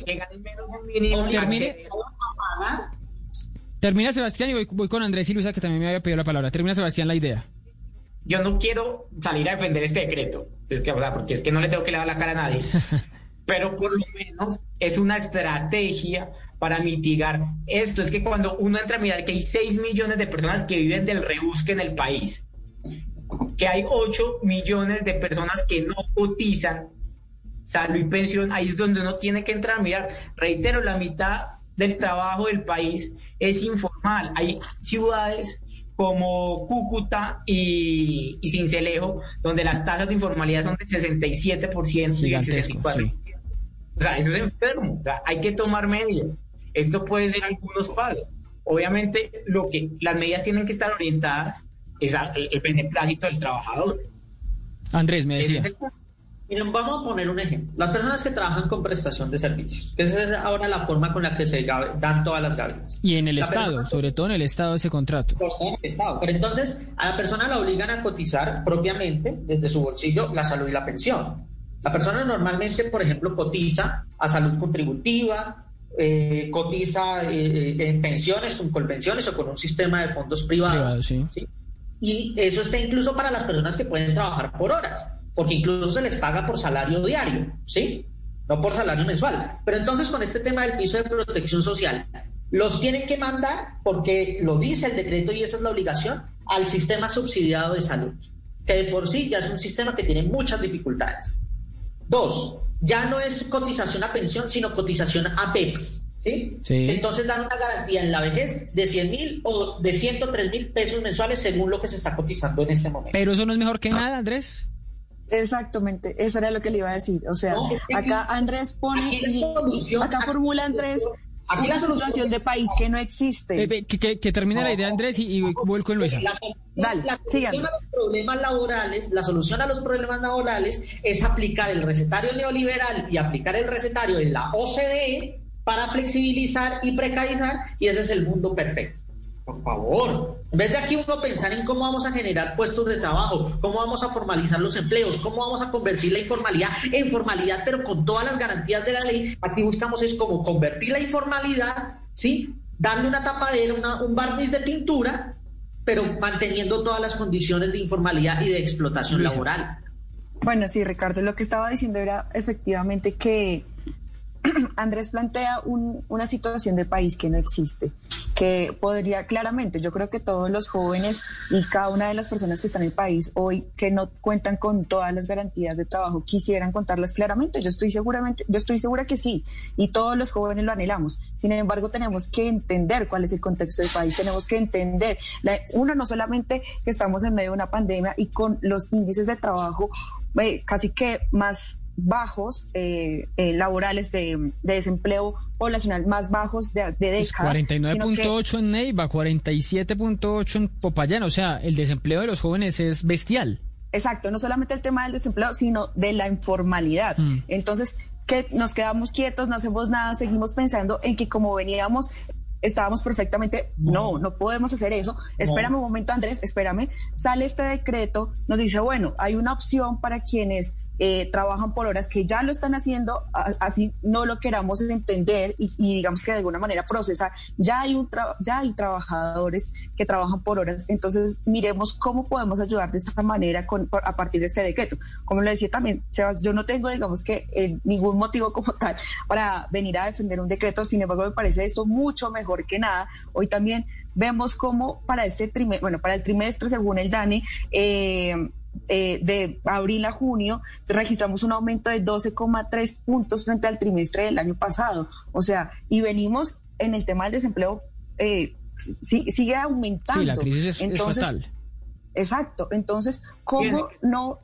Termina, Sebastián y voy, voy, con Andrés y Luisa que también me había pedido la palabra. Termina Sebastián la idea. Yo no quiero salir a defender este decreto, es que, o sea, porque es que no le tengo que lavar la cara a nadie, pero por lo menos es una estrategia para mitigar esto. Es que cuando uno entra a mirar que hay 6 millones de personas que viven del rebusque en el país, que hay 8 millones de personas que no cotizan salud y pensión, ahí es donde uno tiene que entrar a mirar. Reitero, la mitad del trabajo del país es informal. Hay ciudades como Cúcuta y, y Cincelejo, donde las tasas de informalidad son del 67% y del 64%. O sea, eso es enfermo. O sea, hay que tomar medidas. Esto puede ser algunos pasos. Obviamente, lo que las medidas tienen que estar orientadas es al el beneplácito del trabajador. Andrés, me decía. Miren, vamos a poner un ejemplo. Las personas que trabajan con prestación de servicios. Esa es ahora la forma con la que se dan todas las gavelas. Y en el Estado, sobre todo en el Estado ese contrato. En el Estado. Pero entonces a la persona la obligan a cotizar propiamente desde su bolsillo la salud y la pensión. La persona normalmente, por ejemplo, cotiza a salud contributiva, eh, cotiza eh, en pensiones, con colpensiones o con un sistema de fondos privados. Y eso está incluso para las personas que pueden trabajar por horas, porque incluso se les paga por salario diario, ¿sí? No por salario mensual. Pero entonces con este tema del piso de protección social, los tienen que mandar, porque lo dice el decreto y esa es la obligación, al sistema subsidiado de salud, que de por sí ya es un sistema que tiene muchas dificultades. Dos, ya no es cotización a pensión, sino cotización a PEPS. ¿sí? Entonces dan una garantía en la vejez de 100 mil o de 103 mil pesos mensuales según lo que se está cotizando en este momento. Pero eso no es mejor que nada, Andrés. Exactamente, eso era lo que le iba a decir. O sea, acá Andrés pone, y, acá formula Andrés Aquí la solución de país que no existe. Eh, que, termine la idea, Andrés, y, y vuelco en Luisa. Dale, la solución a los problemas laborales, la solución a los problemas laborales es aplicar el recetario neoliberal y aplicar el recetario en la OCDE para flexibilizar y precarizar, y ese es el mundo perfecto. Por favor, en vez de aquí uno pensar en cómo vamos a generar puestos de trabajo, cómo vamos a formalizar los empleos, cómo vamos a convertir la informalidad en formalidad, pero con todas las garantías de la ley, aquí buscamos es como convertir la informalidad, ¿sí? Darle una tapadera, un barniz de pintura, pero manteniendo todas las condiciones de informalidad y de explotación laboral. Bueno, sí, Ricardo, lo que estaba diciendo era efectivamente que Andrés plantea una situación de país que no existe, que podría claramente, yo creo que todos los jóvenes y cada una de las personas que están en el país hoy que no cuentan con todas las garantías de trabajo quisieran contarlas claramente. Yo estoy seguramente, yo estoy segura que sí, y todos los jóvenes lo anhelamos. Sin embargo, tenemos que entender cuál es el contexto del país, tenemos que entender, uno no solamente que estamos en medio de una pandemia y con los índices de trabajo eh, casi que más bajos eh, eh, laborales de, desempleo poblacional más bajos de, de décadas. 49.8 en Neiva, 47.8 en Popayán, o sea, el desempleo de los jóvenes es bestial. Exacto, no solamente el tema del desempleo, sino de la informalidad. Mm. Entonces, que nos quedamos quietos, no hacemos nada, seguimos pensando en que como veníamos estábamos perfectamente, no, no, podemos hacer eso. Espérame un momento, Andrés, espérame. Sale este decreto, nos dice, bueno, hay una opción para quienes eh, trabajan por horas que ya lo están haciendo, así no lo queramos entender y, digamos que de alguna manera procesar. Ya hay, un ya hay trabajadores que trabajan por horas, entonces miremos cómo podemos ayudar de esta manera con, a partir de este decreto. Como le decía también, Sebas, yo no tengo, digamos que eh, ningún motivo como tal para venir a defender un decreto, sin embargo me parece esto mucho mejor que nada. Hoy también vemos cómo para este trimestre, bueno, para el trimestre, según el DANE, eh, eh, de abril a junio registramos un aumento de 12,3 puntos frente al trimestre del año pasado. O sea, y venimos en el tema del desempleo, eh, sigue aumentando. Sí, la crisis es, fatal. Exacto. Entonces, ¿cómo no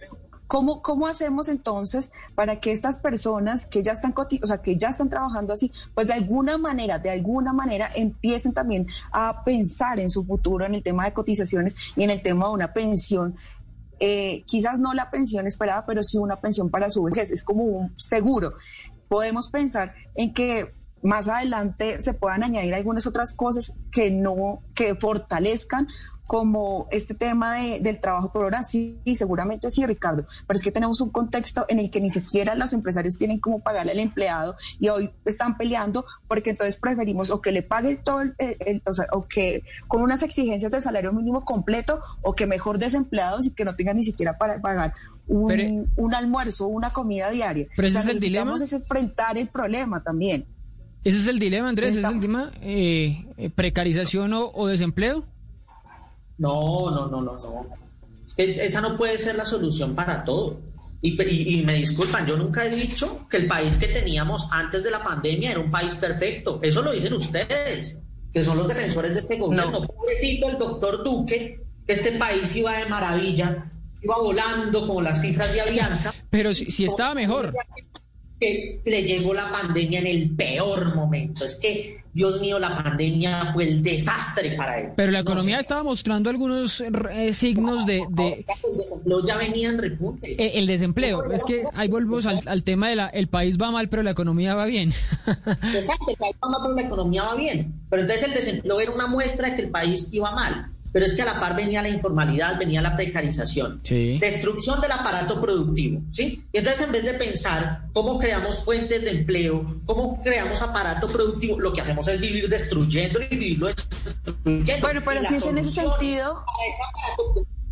¿Cómo, ¿Cómo hacemos entonces para que estas personas que ya están o sea, que ya están trabajando así, pues de alguna manera, de alguna manera empiecen también a pensar en su futuro en el tema de cotizaciones y en el tema de una pensión eh, quizás no la pensión esperada, pero sí una pensión para su vejez, es como un seguro. Podemos pensar en que más adelante se puedan añadir algunas otras cosas que no, que fortalezcan como este tema de, del trabajo por hora, sí, seguramente sí, Ricardo, pero es que tenemos un contexto en el que ni siquiera los empresarios tienen cómo pagarle al empleado y hoy están peleando porque entonces preferimos o que le pague todo el, o, sea, o que con unas exigencias de salario mínimo completo o que mejor desempleados y que no tengan ni siquiera para pagar un, un almuerzo, una comida diaria. Pero ese es el dilema. es enfrentar el problema también. Ese es el dilema, Andrés, ese es el dilema, eh, eh, precarización o desempleo. No, no, no, no, no. Esa no puede ser la solución para todo. Y, me disculpan, yo nunca he dicho que el país que teníamos antes de la pandemia era un país perfecto. Eso lo dicen ustedes, que son los defensores de este gobierno. Pobrecito el doctor Duque, que este país iba de maravilla, iba volando como las cifras de Avianca. Pero si, si estaba mejor que le llegó la pandemia en el peor momento. Es que, Dios mío, la pandemia fue el desastre para él. Pero la economía estaba mostrando algunos eh, signos de, de... El desempleo ya venía en repunte. Eh, el desempleo, es que ahí volvemos al, tema de la, el país va mal, pero la economía va bien. Exacto, el país va mal, pero la economía va bien. Pero entonces el desempleo era una muestra de que el país iba mal pero es que a la par venía la informalidad, venía la precarización, destrucción del aparato productivo, ¿sí? Y entonces en vez de pensar cómo creamos fuentes de empleo, cómo creamos aparato productivo, lo que hacemos es vivir destruyendo y vivirlo destruyendo. Bueno, pero si es en ese sentido...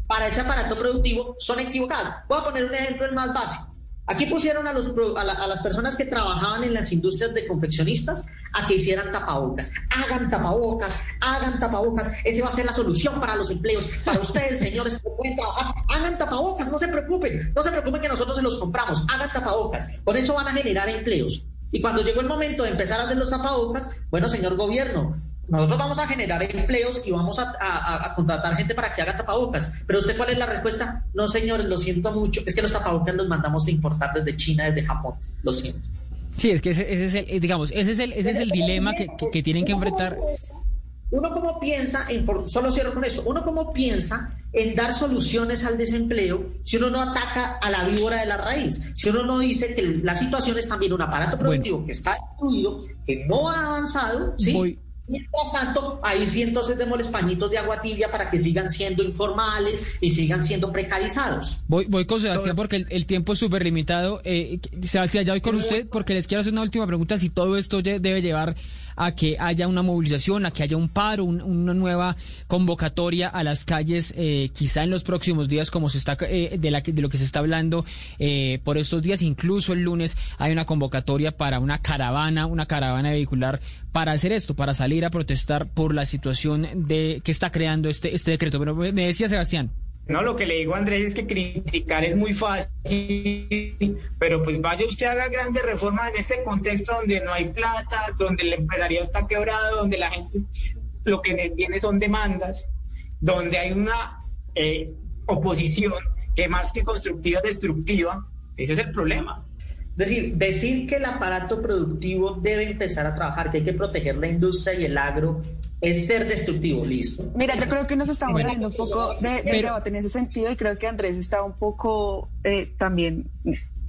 Para ese, aparato, productivo son equivocados. Voy a poner un ejemplo el más básico. Aquí pusieron a, los, a, las personas que trabajaban en las industrias de confeccionistas a que hicieran tapabocas. Hagan tapabocas, hagan tapabocas. Esa va a ser la solución para los empleos. Para ustedes, señores que pueden trabajar, hagan tapabocas, no se preocupen. No se preocupen que nosotros se los compramos. Hagan tapabocas. Con eso van a generar empleos. Y cuando llegó el momento de empezar a hacer los tapabocas, bueno, señor gobierno, nosotros vamos a generar empleos y vamos a, contratar gente para que haga tapabocas. Pero usted cuál es la respuesta? No, señores, lo siento mucho. Es que los tapabocas los mandamos a importar desde China, desde Japón. Lo siento. Sí, es que ese, es el, digamos, ese es el, ese es el dilema que, que, tienen que enfrentar. Uno como piensa, en, solo cierro con eso, uno como piensa en dar soluciones al desempleo si uno no ataca a la víbora de la raíz, si uno no dice que la situación es también un aparato productivo que está destruido, que no ha avanzado, ¿sí? Mientras tanto, ahí sí entonces démosles pañitos de agua tibia para que sigan siendo informales y sigan siendo precarizados. Voy, voy con Sebastián porque el, tiempo es súper limitado. Eh, Sebastián, ya voy con usted porque les quiero hacer una última pregunta. Si todo esto debe llevar a que haya una movilización, a que haya un paro, una nueva convocatoria a las calles, eh, quizá en los próximos días, como se está eh, de, la, de lo que se está hablando eh, por estos días, incluso el lunes hay una convocatoria para una caravana, una caravana vehicular para hacer esto, para salir a protestar por la situación de que está creando este, este decreto. Pero me decía Sebastián. No, lo que le digo a Andrés es que criticar es muy fácil, pero pues vaya usted a haga grandes reformas en este contexto donde no hay plata, donde el empresariado está quebrado, donde la gente lo que tiene son demandas, donde hay una eh, oposición que más que constructiva es destructiva. Ese es el problema. Es decir, decir que el aparato productivo debe empezar a trabajar, que hay que proteger la industria y el agro, es ser destructivo, listo. Mira, yo creo que nos estamos saliendo un poco de, debate en ese sentido y creo que Andrés está un poco eh, también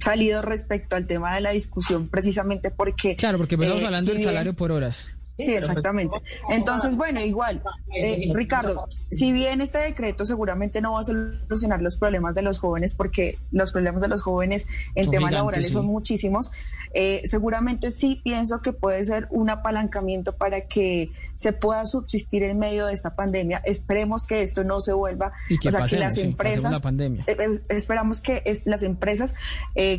salido respecto al tema de la discusión, precisamente porque... Claro, porque estamos eh, hablando del salario por horas. Sí, exactamente. Entonces, bueno, igual, eh, Ricardo, si bien este decreto seguramente no va a solucionar los problemas de los jóvenes, porque los problemas de los jóvenes en temas laborales son muchísimos, eh, seguramente sí pienso que puede ser un apalancamiento para que se pueda subsistir en medio de esta pandemia. Esperemos que esto no se vuelva, o sea, que las empresas, eh, eh, esperamos que las empresas,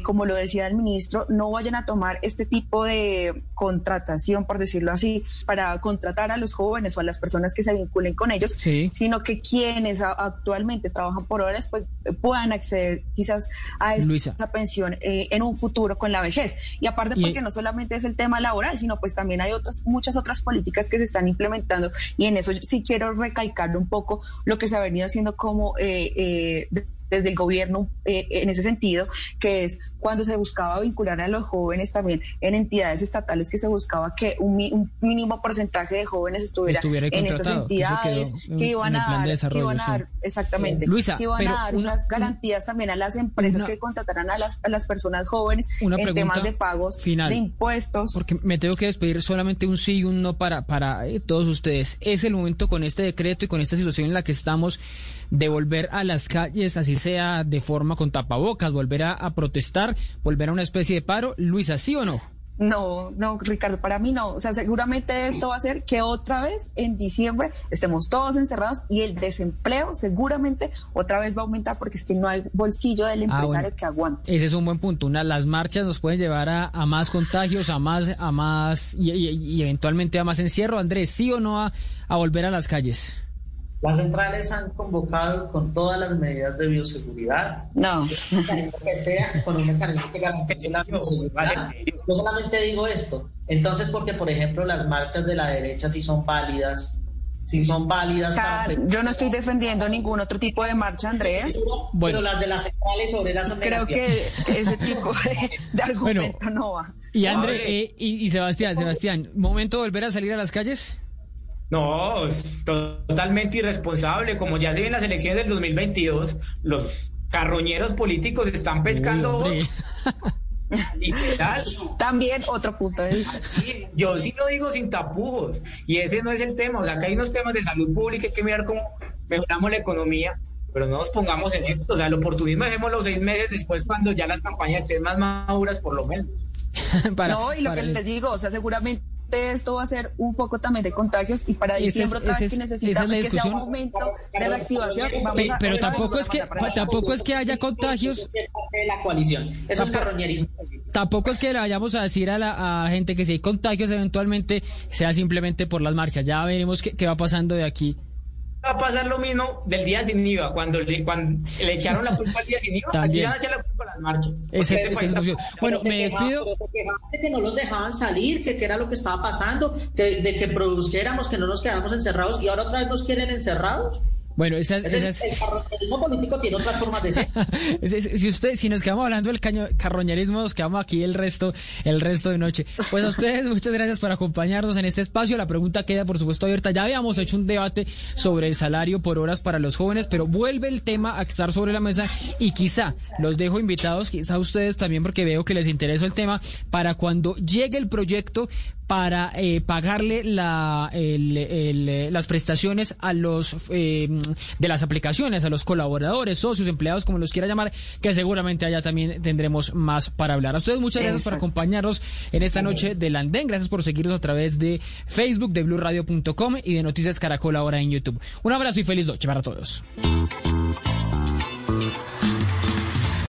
como lo decía el ministro, no vayan a tomar este tipo de contratación, por decirlo así, para contratar a los jóvenes o a las personas que se vinculen con ellos, sino que quienes actualmente trabajan por horas, pues puedan acceder quizás a esa pensión en un futuro con la vejez. Y aparte porque no solamente es el tema laboral, sino pues también hay otras, muchas otras políticas que se están implementando. Y en eso sí quiero recalcar un poco lo que se ha venido haciendo como eh, eh, desde el gobierno eh, en ese sentido, que es cuando se buscaba vincular a los jóvenes también en entidades estatales, que se buscaba que un, mínimo porcentaje de jóvenes estuviera, en esas entidades, que, iban a dar, exactamente, que iban a dar unas garantías también a las empresas que contratarán a las, a las personas jóvenes en temas de pagos de impuestos. Porque me tengo que despedir solamente un sí y un no para, para eh, todos ustedes. Es el momento con este decreto y con esta situación en la que estamos de volver a las calles, así sea de forma con tapabocas, volver a, protestar, volver a una especie de paro. Luisa, ¿sí o no? No, no, Ricardo, para mí no. O sea, seguramente esto va a hacer que otra vez en diciembre estemos todos encerrados y el desempleo seguramente otra vez va a aumentar porque es que no hay bolsillo del ah, empresario que aguante. Ese es un buen punto. Una, las marchas nos pueden llevar a, más contagios, a más, a más y, eventualmente a más encierro. Andrés, ¿sí o no a volver a las calles? Las centrales han convocado con todas las medidas de bioseguridad. No. Que sea con un mecanismo que garantice la bioseguridad. No solamente digo esto. Entonces, porque, por ejemplo, las marchas de la derecha sí son válidas, si son válidas. yo no estoy defendiendo ningún otro tipo de marcha, Andrés. Bueno, pero las de las centrales obreras son Creo que ese tipo de, argumento no va. Y André, eh, y, y Sebastián, Sebastián, ¿momento de volver a salir a las calles? No, es totalmente irresponsable. Como ya se ve en las elecciones del 2022, los carroñeros políticos están pescando. También otro punto de vista. yo sí lo digo sin tapujos. Y ese no es el tema. O sea, acá hay unos temas de salud pública, hay que mirar cómo mejoramos la economía. Pero no nos pongamos en esto. O sea, el oportunismo dejemos los seis meses después cuando ya las campañas estén más maduras, por lo menos. no, y lo que les digo, o sea, seguramente esto va a ser un poco también de contagios y para diciembre otra vez que necesitamos que sea un momento de reactivación. pero tampoco es que tampoco es que haya contagios. La coalición. Eso es carroñerismo. Tampoco es que le vayamos a decir a la gente que si hay contagios eventualmente sea simplemente por las marchas. Ya veremos qué va pasando de aquí va a pasar lo mismo del día sin IVA, cuando le, cuando le echaron la culpa al día sin IVA, aquí van a echar la culpa a las marchas. Bueno, me despido. De que no los dejaban salir, que, era lo que estaba pasando, de que produciéramos, que no nos quedáramos encerrados y ahora otra vez nos quieren encerrados. Bueno, esa, Es esa decir, es... El carroñerismo político tiene otras formas de ser. Si usted, si nos quedamos hablando del caño, carroñerismo, nos quedamos aquí el resto, el resto de noche. Pues a ustedes, muchas gracias por acompañarnos en este espacio. La pregunta queda, por supuesto, abierta. Ya habíamos hecho un debate sobre el salario por horas para los jóvenes, pero vuelve el tema a estar sobre la mesa y quizá los dejo invitados, quizá ustedes también, porque veo que les interesa el tema, para cuando llegue el proyecto para eh, pagarle la, el- el, eh, las prestaciones a los eh, de las aplicaciones, a los colaboradores, socios, empleados, como los quiera llamar, que seguramente allá también tendremos más para hablar. A ustedes muchas gracias por acompañarnos en esta noche del Andén. Gracias por seguirnos a través de Facebook, de BlueRadio.com y de Noticias Caracol ahora en YouTube. Un abrazo y feliz noche para todos.